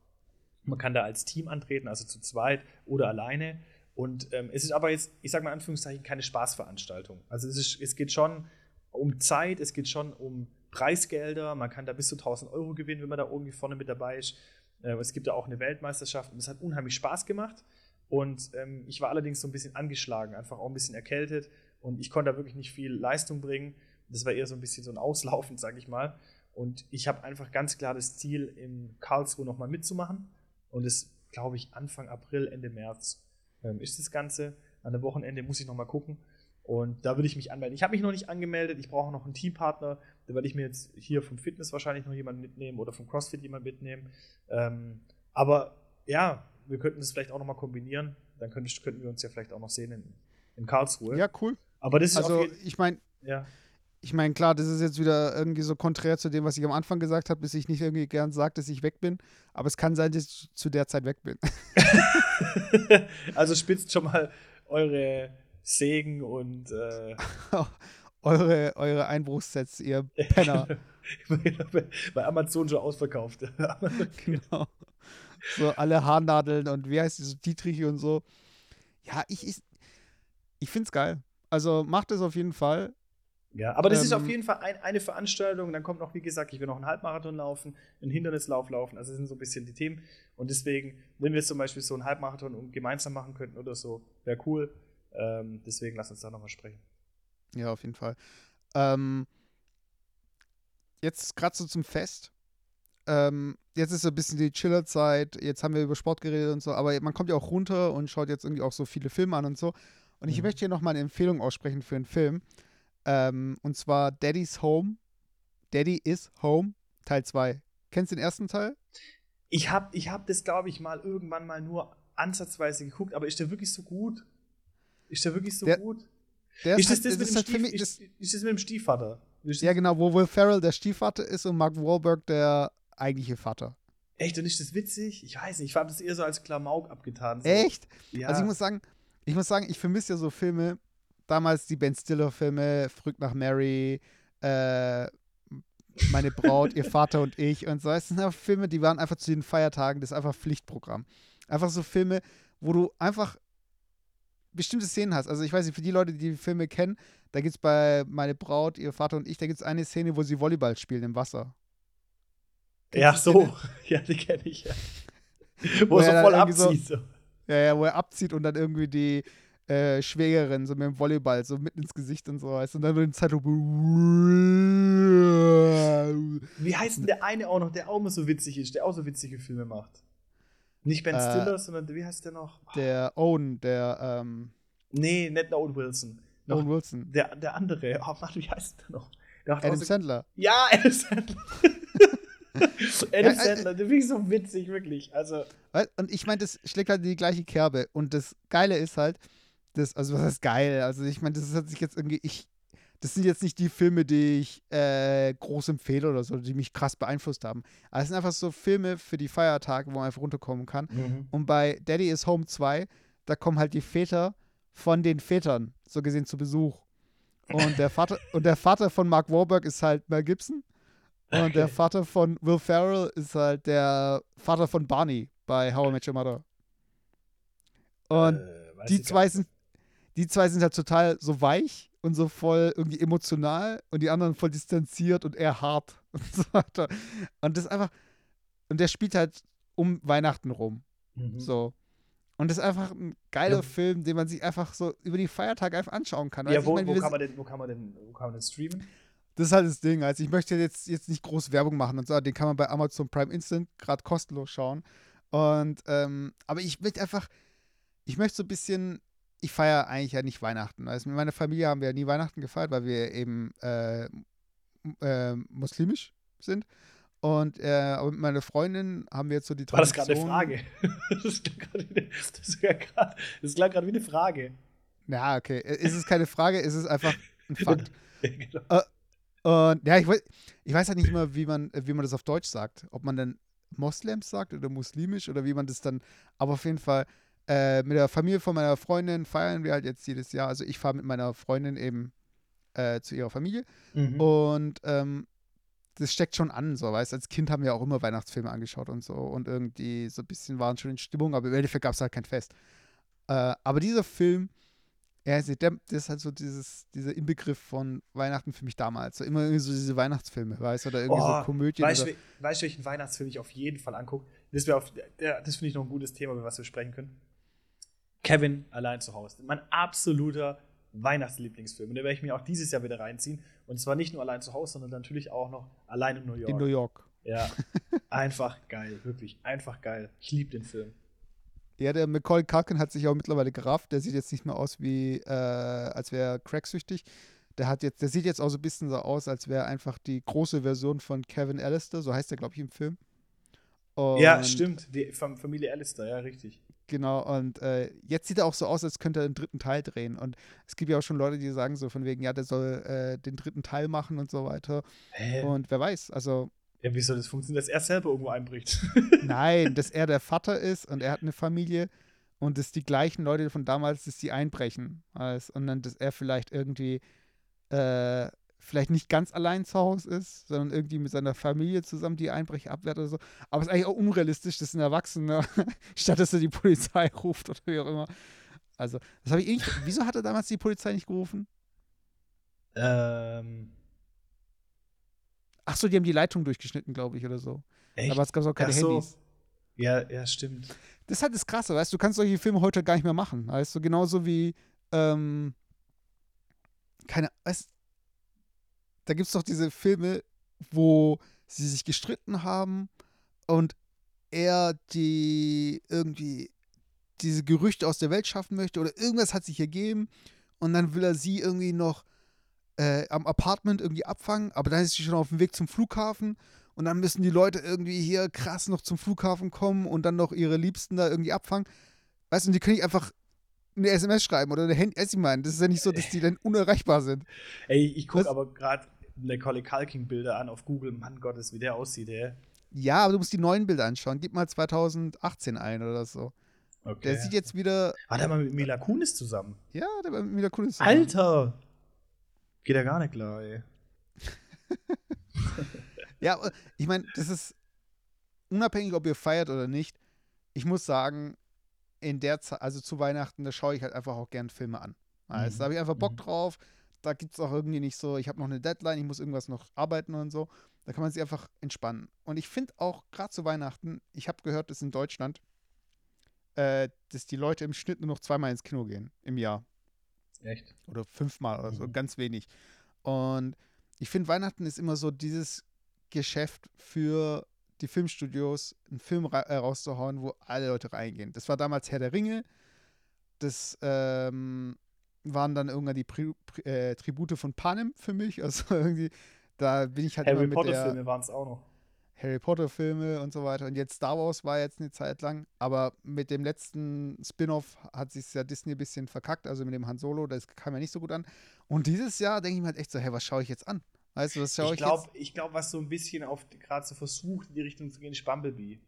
man kann da als Team antreten, also zu zweit oder alleine. Und es ist aber jetzt, ich sage mal in Anführungszeichen, keine Spaßveranstaltung. Also es, ist, es geht schon um Zeit, es geht schon um Preisgelder. Man kann da bis zu 1000 Euro gewinnen, wenn man da irgendwie vorne mit dabei ist. Äh, es gibt da auch eine Weltmeisterschaft und es hat unheimlich Spaß gemacht. Und ähm, ich war allerdings so ein bisschen angeschlagen, einfach auch ein bisschen erkältet und ich konnte da wirklich nicht viel Leistung bringen. Das war eher so ein bisschen so ein Auslaufen, sage ich mal. Und ich habe einfach ganz klar das Ziel, in Karlsruhe nochmal mitzumachen. Und es, glaube ich, Anfang April, Ende März ähm, ist das Ganze. An dem Wochenende muss ich nochmal gucken. Und da würde ich mich anmelden. Ich habe mich noch nicht angemeldet. Ich brauche noch einen Teampartner. Werde ich mir jetzt hier vom Fitness wahrscheinlich noch jemanden mitnehmen oder vom CrossFit jemanden mitnehmen. Ähm, aber ja, wir könnten das vielleicht auch nochmal kombinieren. Dann könnten, könnten wir uns ja vielleicht auch noch sehen in, in Karlsruhe. Ja, cool. Aber das ist also, ich meine, ja. ich meine, klar, das ist jetzt wieder irgendwie so konträr zu dem, was ich am Anfang gesagt habe, bis ich nicht irgendwie gern sage, dass ich weg bin. Aber es kann sein, dass ich zu der Zeit weg bin. also spitzt schon mal eure Segen und äh eure, eure Einbruchssets, ihr Penner. Bei Amazon schon ausverkauft. genau. So alle Haarnadeln und wie heißt die, so Dietrich und so. Ja, ich, ich, ich finde es geil. Also macht es auf jeden Fall. Ja, aber das ähm, ist auf jeden Fall ein, eine Veranstaltung. Dann kommt noch, wie gesagt, ich will noch einen Halbmarathon laufen, einen Hindernislauf laufen. Also das sind so ein bisschen die Themen. Und deswegen, wenn wir zum Beispiel so einen Halbmarathon gemeinsam machen könnten oder so, wäre cool. Ähm, deswegen lass uns da nochmal sprechen. Ja, auf jeden Fall. Ähm, jetzt gerade so zum Fest. Ähm, jetzt ist so ein bisschen die Chillerzeit. Jetzt haben wir über Sport geredet und so, aber man kommt ja auch runter und schaut jetzt irgendwie auch so viele Filme an und so. Und ich mhm. möchte hier nochmal eine Empfehlung aussprechen für einen Film. Ähm, und zwar Daddy's Home. Daddy is Home, Teil 2. Kennst du den ersten Teil? Ich habe ich hab das, glaube ich, mal irgendwann mal nur ansatzweise geguckt, aber ist der wirklich so gut? Ist der wirklich so der, gut? Der ist, ist, das, halt, das, das, Stief, mich, ist, ist das mit dem Stiefvater? Ja, genau, wo Will Ferrell der Stiefvater ist und Mark Wahlberg der eigentliche Vater. Echt? Und ist das witzig? Ich weiß nicht. Ich habe das eher so als Klamauk abgetan. So. Echt? Ja. Also ich muss sagen, ich muss sagen, ich vermisse ja so Filme, damals die Ben Stiller-Filme, Früh nach Mary, äh, meine Braut, ihr Vater und ich und so. Es sind einfach Filme, die waren einfach zu den Feiertagen, das ist einfach Pflichtprogramm. Einfach so Filme, wo du einfach bestimmte Szenen hast. Also ich weiß nicht, für die Leute, die die Filme kennen, da gibt es bei meine Braut, ihr Vater und ich, da gibt es eine Szene, wo sie Volleyball spielen im Wasser. Kennst ja, so. Ja, die kenne ich ja. wo, wo er so voll abzieht. So, ja, ja, wo er abzieht und dann irgendwie die äh, Schwägerin so mit dem Volleyball so mitten ins Gesicht und so heißt. Und dann in Zeitlupe. Wie heißt denn der eine auch noch, der auch immer so witzig ist, der auch so witzige Filme macht? Nicht Ben äh, Stiller, sondern wie heißt der noch? Der Owen, der, ähm. Nee, nicht Owen Wilson. Noch Owen Wilson. Der, der andere. Oh Mann, wie heißt der noch? Der Adam so, Sandler. Ja, Adam Sandler. Adam äh, Sandler, der finde ich so witzig, wirklich. Also. Und ich meine, das schlägt halt die gleiche Kerbe. Und das Geile ist halt, das, also was heißt geil? Also ich meine, das hat sich jetzt irgendwie, ich, das sind jetzt nicht die Filme, die ich äh, groß empfehle oder so, die mich krass beeinflusst haben. Aber es sind einfach so Filme für die Feiertage, wo man einfach runterkommen kann. Mhm. Und bei Daddy is Home 2, da kommen halt die Väter von den Vätern, so gesehen, zu Besuch. Und der Vater, und der Vater von Mark Warburg ist halt Mel Gibson. Und okay. der Vater von Will Ferrell ist halt der Vater von Barney bei How I Met Your Mother. Und äh, die zwei sind, die zwei sind halt total so weich und so voll irgendwie emotional und die anderen voll distanziert und eher hart und so weiter. Und das ist einfach, und der spielt halt um Weihnachten rum. Mhm. So. Und das ist einfach ein geiler ja. Film, den man sich einfach so über die Feiertage einfach anschauen kann. Ja, also wo, meine, wo, kann man denn, wo, kann man denn, wo kann man denn streamen? Das ist halt das Ding. Also ich möchte jetzt, jetzt nicht groß Werbung machen und so, den kann man bei Amazon Prime Instant gerade kostenlos schauen. Und ähm, aber ich möchte einfach, ich möchte so ein bisschen ich feiere eigentlich ja nicht Weihnachten. Also mit meiner Familie haben wir ja nie Weihnachten gefeiert, weil wir eben äh, äh, muslimisch sind. Und äh, aber mit meiner Freundin haben wir jetzt so die Tradition. War das gerade eine Frage? das klang gerade wie eine Frage. Ja, okay. Ist es keine Frage, ist es einfach ein Fakt. genau. äh, und ja, ich weiß, ich weiß halt nicht immer, wie man, wie man das auf Deutsch sagt. Ob man denn Moslems sagt oder muslimisch oder wie man das dann. Aber auf jeden Fall äh, mit der Familie von meiner Freundin feiern wir halt jetzt jedes Jahr. Also ich fahre mit meiner Freundin eben äh, zu ihrer Familie. Mhm. Und ähm, das steckt schon an, so, weißt Als Kind haben wir auch immer Weihnachtsfilme angeschaut und so. Und irgendwie so ein bisschen waren schon in Stimmung, aber im Endeffekt gab es halt kein Fest. Äh, aber dieser Film, ja, der, das ist halt so dieses, dieser Inbegriff von Weihnachten für mich damals. So immer irgendwie so diese Weihnachtsfilme, weißt du, oder irgendwie Oh, so Komödien. Weißt du, weißt du, welchen Weihnachtsfilm ich auf jeden Fall angucke? Das, auf- das finde ich noch ein gutes Thema, über was wir sprechen können. Kevin allein zu Hause. Mein absoluter Weihnachtslieblingsfilm. Und den werde ich mir auch dieses Jahr wieder reinziehen. Und zwar nicht nur allein zu Hause, sondern natürlich auch noch allein in New York. in New York. Ja, einfach geil, wirklich, einfach geil. Ich liebe den Film. Ja, der Macaulay Culkin hat sich auch mittlerweile gerafft. Der sieht jetzt nicht mehr aus wie, äh, als wäre er cracksüchtig. Der hat jetzt, der sieht jetzt auch so ein bisschen so aus, als wäre einfach die große Version von Kevin Allister, so heißt er, glaube ich, im Film. Und, ja, stimmt, die Fam- Familie Alistair, ja, richtig. Genau, und äh, jetzt sieht er auch so aus, als könnte er den dritten Teil drehen. Und es gibt ja auch schon Leute, die sagen so von wegen, ja, der soll äh, den dritten Teil machen und so weiter. Hä? Und wer weiß, also Ja, wie soll das funktionieren, dass er selber irgendwo einbricht? nein, dass er der Vater ist und er hat eine Familie und dass die gleichen Leute von damals, dass die einbrechen. Als, und dann, dass er vielleicht irgendwie, äh, vielleicht nicht ganz allein zu Hause ist, sondern irgendwie mit seiner Familie zusammen die Einbrecher abwehrt oder so. Aber es ist eigentlich auch unrealistisch, dass ein Erwachsener, statt dass er die Polizei ruft oder wie auch immer. Also, das habe ich irgendwie, wieso hat er damals die Polizei nicht gerufen? ähm, Ach so, die haben die Leitung durchgeschnitten, glaube ich, oder so. echt? Aber es gab auch keine Ach so. Handys. Ja, ja, stimmt. Das ist halt das Krasse, weißt du, du kannst solche Filme heute gar nicht mehr machen. Weißt du, genauso wie, ähm, keine, weißt da gibt es doch diese Filme, wo sie sich gestritten haben und er die irgendwie diese Gerüchte aus der Welt schaffen möchte oder irgendwas hat sich ergeben und dann will er sie irgendwie noch äh, am Apartment irgendwie abfangen, aber dann ist sie schon auf dem Weg zum Flughafen und dann müssen die Leute irgendwie hier krass noch zum Flughafen kommen und dann noch ihre Liebsten da irgendwie abfangen. Weißt du, die können nicht einfach eine SMS schreiben oder eine Handy. Du, ich meine, das ist ja nicht so, dass die dann unerreichbar sind. Ey, ich gucke aber gerade Macaulay Culkin Bilder an auf Google. Mann Gottes, wie der aussieht, ey. Ja, aber du musst die neuen Bilder anschauen. Gib mal 2018 ein oder so. Okay. Der sieht jetzt wieder. War der mal mit Mila Kunis zusammen? Ja, der war wieder cool. Alter! Geht ja gar nicht klar, ey. Ja, ich meine, das ist unabhängig, ob ihr feiert oder nicht. Ich muss sagen, in der Zeit, also zu Weihnachten, da schaue ich halt einfach auch gern Filme an. Also, Mhm. Da habe ich einfach Bock Mhm. drauf. Da gibt es auch irgendwie nicht so, ich habe noch eine Deadline, ich muss irgendwas noch arbeiten und so. Da kann man sich einfach entspannen. Und ich finde auch, gerade zu Weihnachten, ich habe gehört, dass in Deutschland, äh, dass die Leute im Schnitt nur noch zweimal ins Kino gehen im Jahr. Echt? Oder fünfmal oder so, Mhm. ganz wenig. Und ich finde, Weihnachten ist immer so dieses Geschäft für die Filmstudios, einen Film ra äh, rauszuhauen, wo alle Leute reingehen. Das war damals Herr der Ringe. Das ähm, waren dann irgendwann die Pri Pri äh, Tribute von Panem für mich. Also irgendwie, da bin ich halt immer Harry mit Potter Filme waren es auch noch. Harry Potter Filme und so weiter. Und jetzt Star Wars war jetzt eine Zeit lang, aber mit dem letzten Spin-off hat sich ja Disney ein bisschen verkackt, also mit dem Han Solo, das kam ja nicht so gut an. Und dieses Jahr denke ich mir halt echt so, hey, was schaue ich jetzt an? Weißt du, was schaue Ich ich, glaube, jetzt? ich glaub, was so ein bisschen auf gerade so versucht, in die Richtung zu gehen, ist Bumblebee.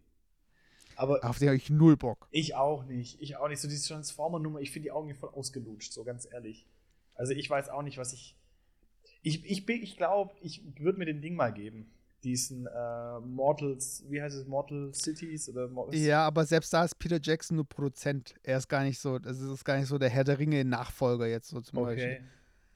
Aber Auf den habe ich null Bock. ich auch nicht. Ich auch nicht. So diese Transformer-Nummer, ich finde die Augen voll ausgelutscht, so ganz ehrlich. Also ich weiß auch nicht, was ich. Ich, ich, bin- ich glaube, ich würde mir den Ding mal geben. Diesen äh, Mortals, wie heißt es, Mortal Cities oder Mortal Ja, aber selbst da ist Peter Jackson nur Produzent. Er ist gar nicht so, das ist gar nicht so der Herr der Ringe-Nachfolger jetzt so zum Beispiel.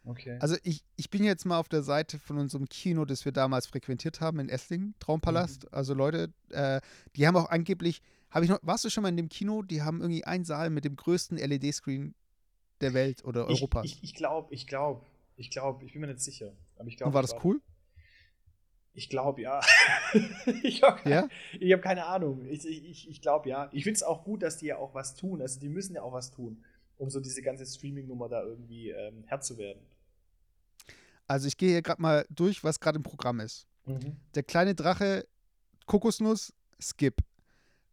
Okay. Also ich, ich bin jetzt mal auf der Seite von unserem Kino, das wir damals frequentiert haben in Esslingen, Traumpalast. Mhm. Also Leute, äh, die haben auch angeblich, habe ich noch, warst du schon mal in dem Kino? Die haben irgendwie einen Saal mit dem größten LED-Screen der Welt oder ich Europas. ich, glaube, ich glaube, ich glaube, ich bin mir nicht sicher. Aber ich glaube, Und war das cool? Ich glaube, ja. ich habe Ja? ich hab keine Ahnung. Ich, ich, ich glaube, ja. Ich finde es auch gut, dass die ja auch was tun. Also, die müssen ja auch was tun, um so diese ganze Streaming-Nummer da irgendwie ähm, Herr zu werden. Also ich gehe hier gerade mal durch, was gerade im Programm ist. Mhm. Der kleine Drache, Kokosnuss, Skip.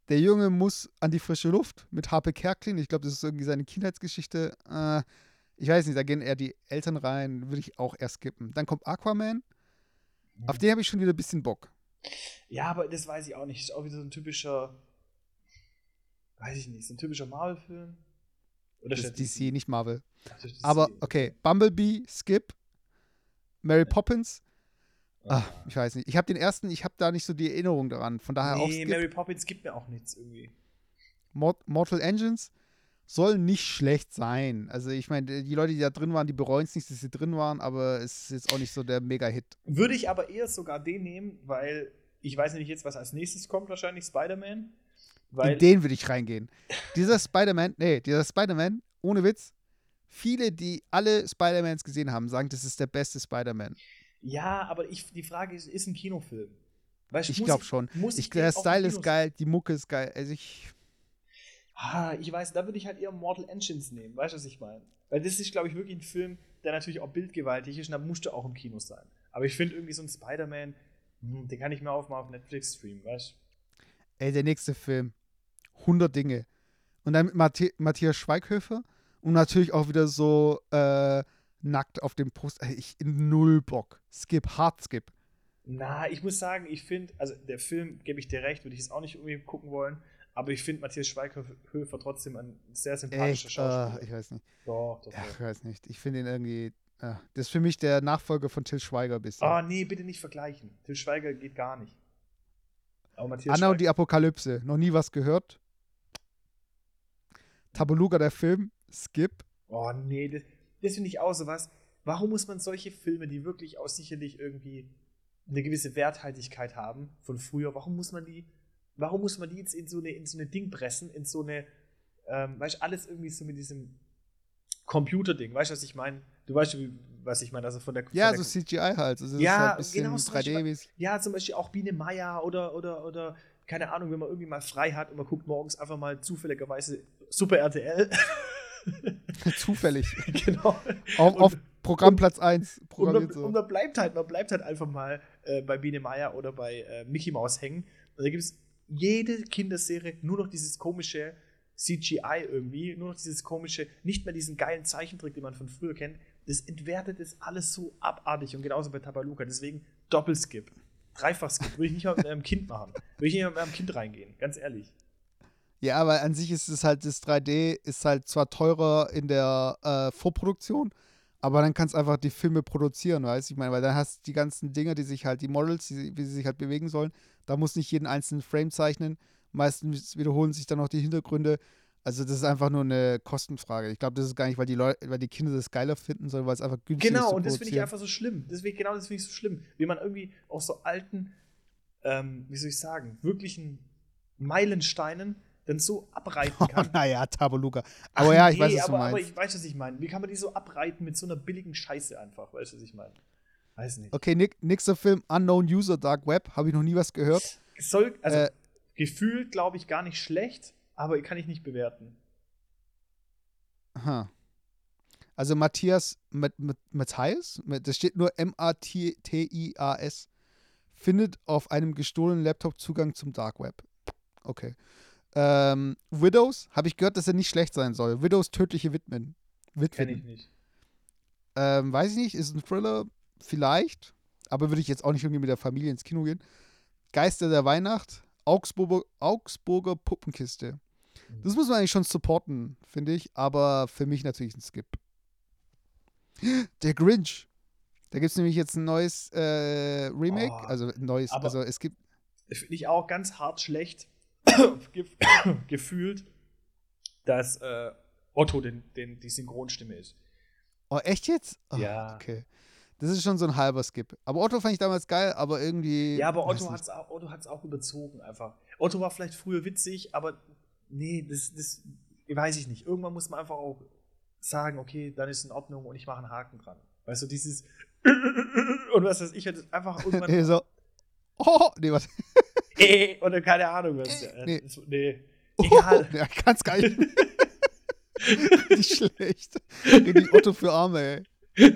Der Junge muss an die frische Luft mit Harpe Kerklin. Ich glaube, das ist irgendwie seine Kindheitsgeschichte. Äh, ich weiß nicht, da gehen eher die Eltern rein, würde ich auch eher skippen. Dann kommt Aquaman. Auf den habe ich schon wieder ein bisschen Bock. Ja, aber das weiß ich auch nicht. Ist auch wieder so ein typischer. weiß ich nicht, so ein typischer Marvel-Film. Oder das ist DC, nicht Marvel. Das ist Aber okay, Bumblebee, Skip, Mary Poppins. Ah, Ah. ich weiß nicht. Ich habe den ersten, ich habe da nicht so die Erinnerung daran. Von daher auch Nee. Mary Poppins gibt mir auch nichts irgendwie. Mort Mortal Engines soll nicht schlecht sein. Also ich meine, die Leute, die da drin waren, die bereuen es nicht, dass sie drin waren, aber es ist jetzt auch nicht so der Mega-Hit. Würde ich aber eher sogar den nehmen, weil ich weiß nämlich jetzt, was als nächstes kommt, wahrscheinlich Spider-Man. In den würde ich reingehen. Dieser Spider-Man, nee, dieser Spider-Man, ohne Witz, viele, die alle Spider-Mans gesehen haben, sagen, das ist der beste Spider-Man. Ja, aber ich, die Frage ist, ist ein Kinofilm? Weißt, Ich glaube schon. Muss Ich, den der Style ist geil, die Mucke ist geil. Also ich, Ah, ich weiß, da würde ich halt eher Mortal Engines nehmen. Weißt du, was ich meine? Weil das ist, glaube ich, wirklich ein Film, der natürlich auch bildgewaltig ist und da musste auch im Kino sein. Aber ich finde irgendwie so ein Spider-Man, hm, den kann ich mir auch mal auf Netflix streamen, weißt ey, der nächste Film, 100 Dinge. Und dann mit Mathi Matthias Schweighöfer und natürlich auch wieder so äh, nackt auf dem Post. Ich null Bock. Skip, hard skip. Na, ich muss sagen, ich finde, also der Film, gebe ich dir recht, würde ich jetzt auch nicht irgendwie gucken wollen, aber ich finde Matthias Schweighöfer trotzdem ein sehr sympathischer Echt, Schauspieler. äh, ich weiß nicht. doch, doch, Ja, doch. ich weiß nicht. Ich finde ihn irgendwie. Äh, das ist für mich der Nachfolger von Till Schweiger bisschen. Ah, nee, bitte nicht vergleichen. Till Schweiger geht gar nicht. Aber Matthias Anna und Schweiger, die Apokalypse. Noch nie was gehört. Tabaluga, der Film. Skip. Oh nee, das, das finde ich auch so was. Warum muss man solche Filme, die wirklich auch sicherlich irgendwie eine gewisse Werthaltigkeit haben von früher, warum muss man die, warum muss man die jetzt in so eine, in so eine Ding pressen, in so eine, ähm, weißt du, alles irgendwie so mit diesem Computerding, weißt du, was ich meine? Du weißt, wie- was ich meine, also von der Ja, von der, so CGI halt. Also Ja, halt ein bisschen genau, zum Beispiel 3D-mäßig. Ja, zum Beispiel auch Biene Meier oder, oder, oder, keine Ahnung, wenn man irgendwie mal frei hat und man guckt morgens einfach mal zufälligerweise Super RTL. Zufällig. genau. Auf, Und- auf Programmplatz 1. Und Programmiert man, so. und man bleibt halt, man bleibt halt einfach mal äh, bei Biene Meier oder bei äh, Mickey Mouse hängen. Und da gibt es jede Kinderserie nur noch dieses komische CGI irgendwie, nur noch dieses komische, nicht mehr diesen geilen Zeichentrick, den man von früher kennt. Das entwertet das alles so abartig und genauso bei Tabaluka. Deswegen Doppelskip. Dreifach-Skip. Würde ich nicht mal mit einem Kind machen. Würde ich nicht mal mit einem Kind reingehen, ganz ehrlich. Ja, aber an sich ist es halt, das 3D ist halt zwar teurer in der äh, Vorproduktion, aber dann kannst du einfach die Filme produzieren, weißt du? Ich meine, weil dann hast du die ganzen Dinge, die sich halt, die Models, die, wie sie sich halt bewegen sollen, da muss nicht jeden einzelnen Frame zeichnen. Meistens wiederholen sich dann auch die Hintergründe. Also das ist einfach nur eine Kostenfrage. Ich glaube, das ist gar nicht, weil die Leute, weil die Kinder das geiler finden, sondern weil es einfach günstig ist. Genau, und das finde ich einfach so schlimm. Deswegen, genau das finde ich so schlimm. Wie man irgendwie aus so alten, ähm, wie soll ich sagen, wirklichen Meilensteinen dann so abreiten Oh, kann. naja, Tabaluga. Aber ja, ich weiß, was aber, du aber meinst. ich weiß, was ich meine. Wie kann man die so abreiten mit so einer billigen Scheiße einfach? Weißt du, was ich meine? Weiß nicht. Okay, nick- nächster Film, Unknown User Dark Web, habe ich noch nie was gehört. Soll, also Äh, gefühlt, glaube ich, gar nicht schlecht, aber kann ich nicht bewerten. Aha. Also Matthias mit, mit, Matthias, das steht nur M-A-T-I-A-S, findet auf einem gestohlenen Laptop Zugang zum Dark Web. Okay. Ähm, Widows, habe ich gehört, dass er nicht schlecht sein soll. Widows tödliche Widmen. Kenne ich Witwen. nicht. Ähm, weiß ich nicht, ist ein Thriller, vielleicht, aber würde ich jetzt auch nicht irgendwie mit der Familie ins Kino gehen. Geister der Weihnacht, Augsburger, Augsburger Puppenkiste. Das muss man eigentlich schon supporten, finde ich, aber für mich natürlich ein Skip. Der Grinch. Da gibt es nämlich jetzt ein neues äh, Remake, Oh, also ein neues, also es gibt, finde ich auch ganz hart schlecht gefühlt, dass äh, Otto den, den, die Synchronstimme ist. oh echt jetzt? Oh, Ja. Okay. Das ist schon so ein halber Skip. Aber Otto fand ich damals geil, aber irgendwie. Ja, aber Otto hat es auch, Otto hat's auch überzogen einfach. Otto war vielleicht früher witzig, aber nee, das, das weiß ich nicht. Irgendwann muss man einfach auch sagen, okay, dann ist in Ordnung und ich mache einen Haken dran. Weißt du, dieses und was weiß ich, halt einfach irgendwann nee, so. Oh, nee, was? Äh, oder keine Ahnung was. Nee. Nee. Das, nee. Egal. Ja, ganz geil. Nicht schlecht. Richtig Otto für Arme, ey.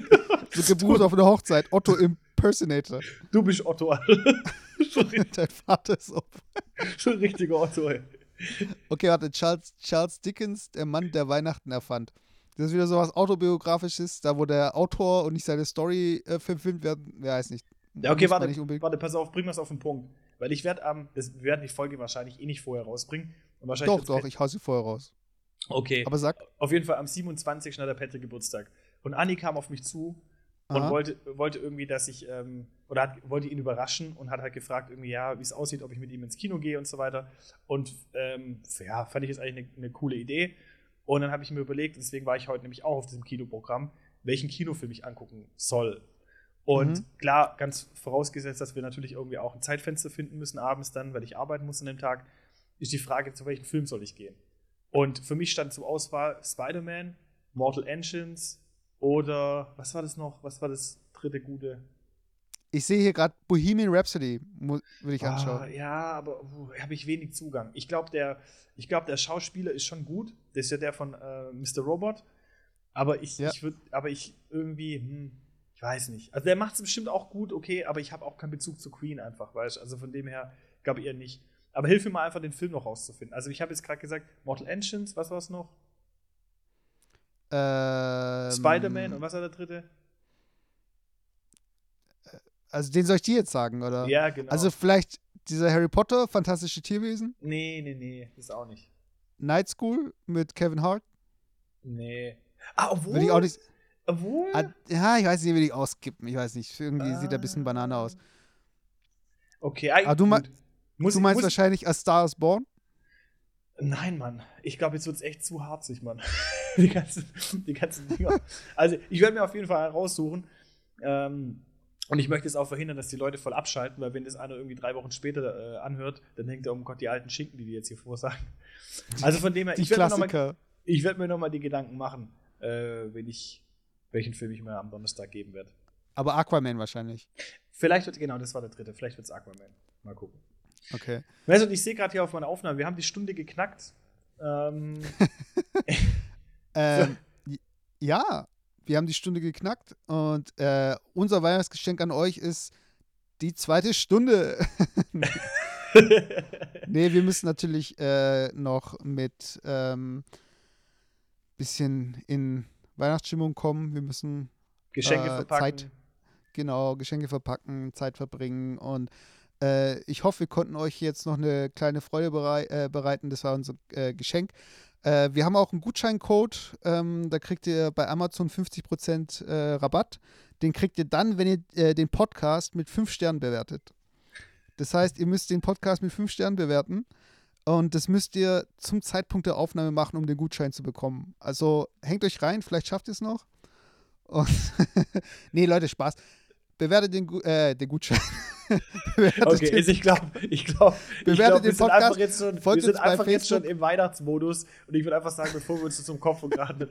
So gebucht auf eine Hochzeit. Otto Impersonator. Du bist Otto. Dein Vater ist auf. schon ein richtiger Otto, ey. Okay, warte. Charles, Charles Dickens, der Mann, der Weihnachten erfand. Das ist wieder so was Autobiografisches, da wo der Autor und nicht seine Story äh, verfilmt werden. Wer weiß nicht. Ja, okay, warte, warte, pass auf, bring was auf den Punkt. Weil ich werde am, das, wir werden die Folge wahrscheinlich eh nicht vorher rausbringen. doch, doch, ich hau sie vorher raus. Okay. Aber sag. Auf jeden Fall am 27. hat der Patrick Geburtstag. Und Anni kam auf mich zu und wollte, wollte irgendwie, dass ich, ähm, oder hat, wollte ihn überraschen und hat halt gefragt, irgendwie, ja, wie es aussieht, ob ich mit ihm ins Kino gehe und so weiter. Und ähm, ja, fand ich jetzt eigentlich eine, eine coole Idee. Und dann habe ich mir überlegt, deswegen war ich heute nämlich auch auf diesem Kinoprogramm, welchen Kinofilm ich angucken soll. Und mhm. klar, ganz vorausgesetzt, dass wir natürlich irgendwie auch ein Zeitfenster finden müssen abends dann, weil ich arbeiten muss an dem Tag, ist die Frage, zu welchem Film soll ich gehen? Und für mich stand zur Auswahl Spider-Man, Mortal Engines oder was war das noch? Was war das dritte gute? Ich sehe hier gerade Bohemian Rhapsody, würde ich anschauen. Ah, ja, aber uh, habe ich wenig Zugang. Ich glaube, der, glaub, der Schauspieler ist schon gut. Das ist ja der von äh, Mr. Robot. Aber ich, ja. ich würde, aber ich irgendwie, hm, ich weiß nicht. Also der macht es bestimmt auch gut, okay, aber ich habe auch keinen Bezug zu Queen einfach, weißt Also von dem her glaube ich eher nicht. Aber hilf mir mal einfach, den Film noch rauszufinden. Also ich habe jetzt gerade gesagt, Mortal Engines, was war es noch? Ähm, Spider-Man und was war der dritte? Also den soll ich dir jetzt sagen, oder? Ja, genau. Also vielleicht dieser Harry Potter, Fantastische Tierwesen? Nee, nee, nee, das ist auch nicht. Night School mit Kevin Hart? Nee. Ah, obwohl. Obwohl. Ah, ja, ich weiß nicht, wie die auskippen. Ich weiß nicht. Irgendwie ah. sieht er ein bisschen Banane aus. Okay, ah, du, mein, muss, du meinst muss, wahrscheinlich A Star is Born? Nein, Mann. Ich glaube, jetzt wird es echt zu harzig, Mann. die, ganzen, die ganzen Dinger. Also, ich werde mir auf jeden Fall heraussuchen. Ähm, und ich möchte es auch verhindern, dass die Leute voll abschalten, weil wenn das einer irgendwie drei Wochen später äh, anhört, dann denkt er, oh Gott, die alten Schinken, die die jetzt hier vorsagen. Also von dem her, die ich werde mir nochmal werd mir noch die Gedanken machen, äh, wenn ich, welchen Film ich mir am Donnerstag geben werde. Aber Aquaman wahrscheinlich. Vielleicht wird, genau, das war der dritte, vielleicht wird es Aquaman. Mal gucken. Okay. Weißt du, ich sehe gerade hier auf meiner Aufnahme, wir haben die Stunde geknackt. Ähm, ähm, ja, wir haben die Stunde geknackt und äh, unser Weihnachtsgeschenk an euch ist die zweite Stunde. nee, wir müssen natürlich äh, noch mit ähm, bisschen in Weihnachtsstimmung kommen. Wir müssen Geschenke äh, verpacken. Zeit, genau, Geschenke verpacken, Zeit verbringen und äh, ich hoffe, wir konnten euch jetzt noch eine kleine Freude berei äh, bereiten. Das war unser äh, Geschenk. Äh, wir haben auch einen Gutscheincode. Ähm, da kriegt ihr bei Amazon 50% äh, Rabatt. Den kriegt ihr dann, wenn ihr äh, den Podcast mit 5 Sternen bewertet. Das heißt, ihr müsst den Podcast mit 5 Sternen bewerten. Und das müsst ihr zum Zeitpunkt der Aufnahme machen, um den Gutschein zu bekommen. Also hängt euch rein, vielleicht schafft ihr es noch. Und nee, Leute, Spaß. Bewertet den, äh, den Gutschein. okay, also ich glaube, ich glaube, glaub, wir sind einfach jetzt schon, wir sind einfach jetzt schon im Weihnachtsmodus und ich würde einfach sagen, bevor wir uns zum Kopf und Kragen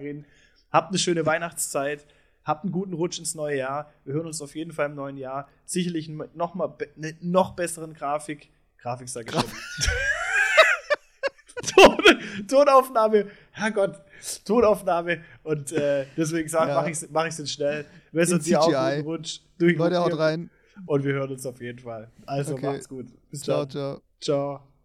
reden, habt eine schöne Weihnachtszeit, habt einen guten Rutsch ins neue Jahr. Wir hören uns auf jeden Fall im neuen Jahr. Sicherlich noch mal eine noch besseren Grafik. Grafik ich schon. Ton, Tonaufnahme, Herrgott, Tonaufnahme. Und äh, deswegen sage ja. mache ich es mach jetzt schnell. Wir sind dir auch Rutsch. Durch Leute, haut rein. Und wir hören uns auf jeden Fall. Also okay. macht's gut. Bis ciao, dann. Ciao. Ciao.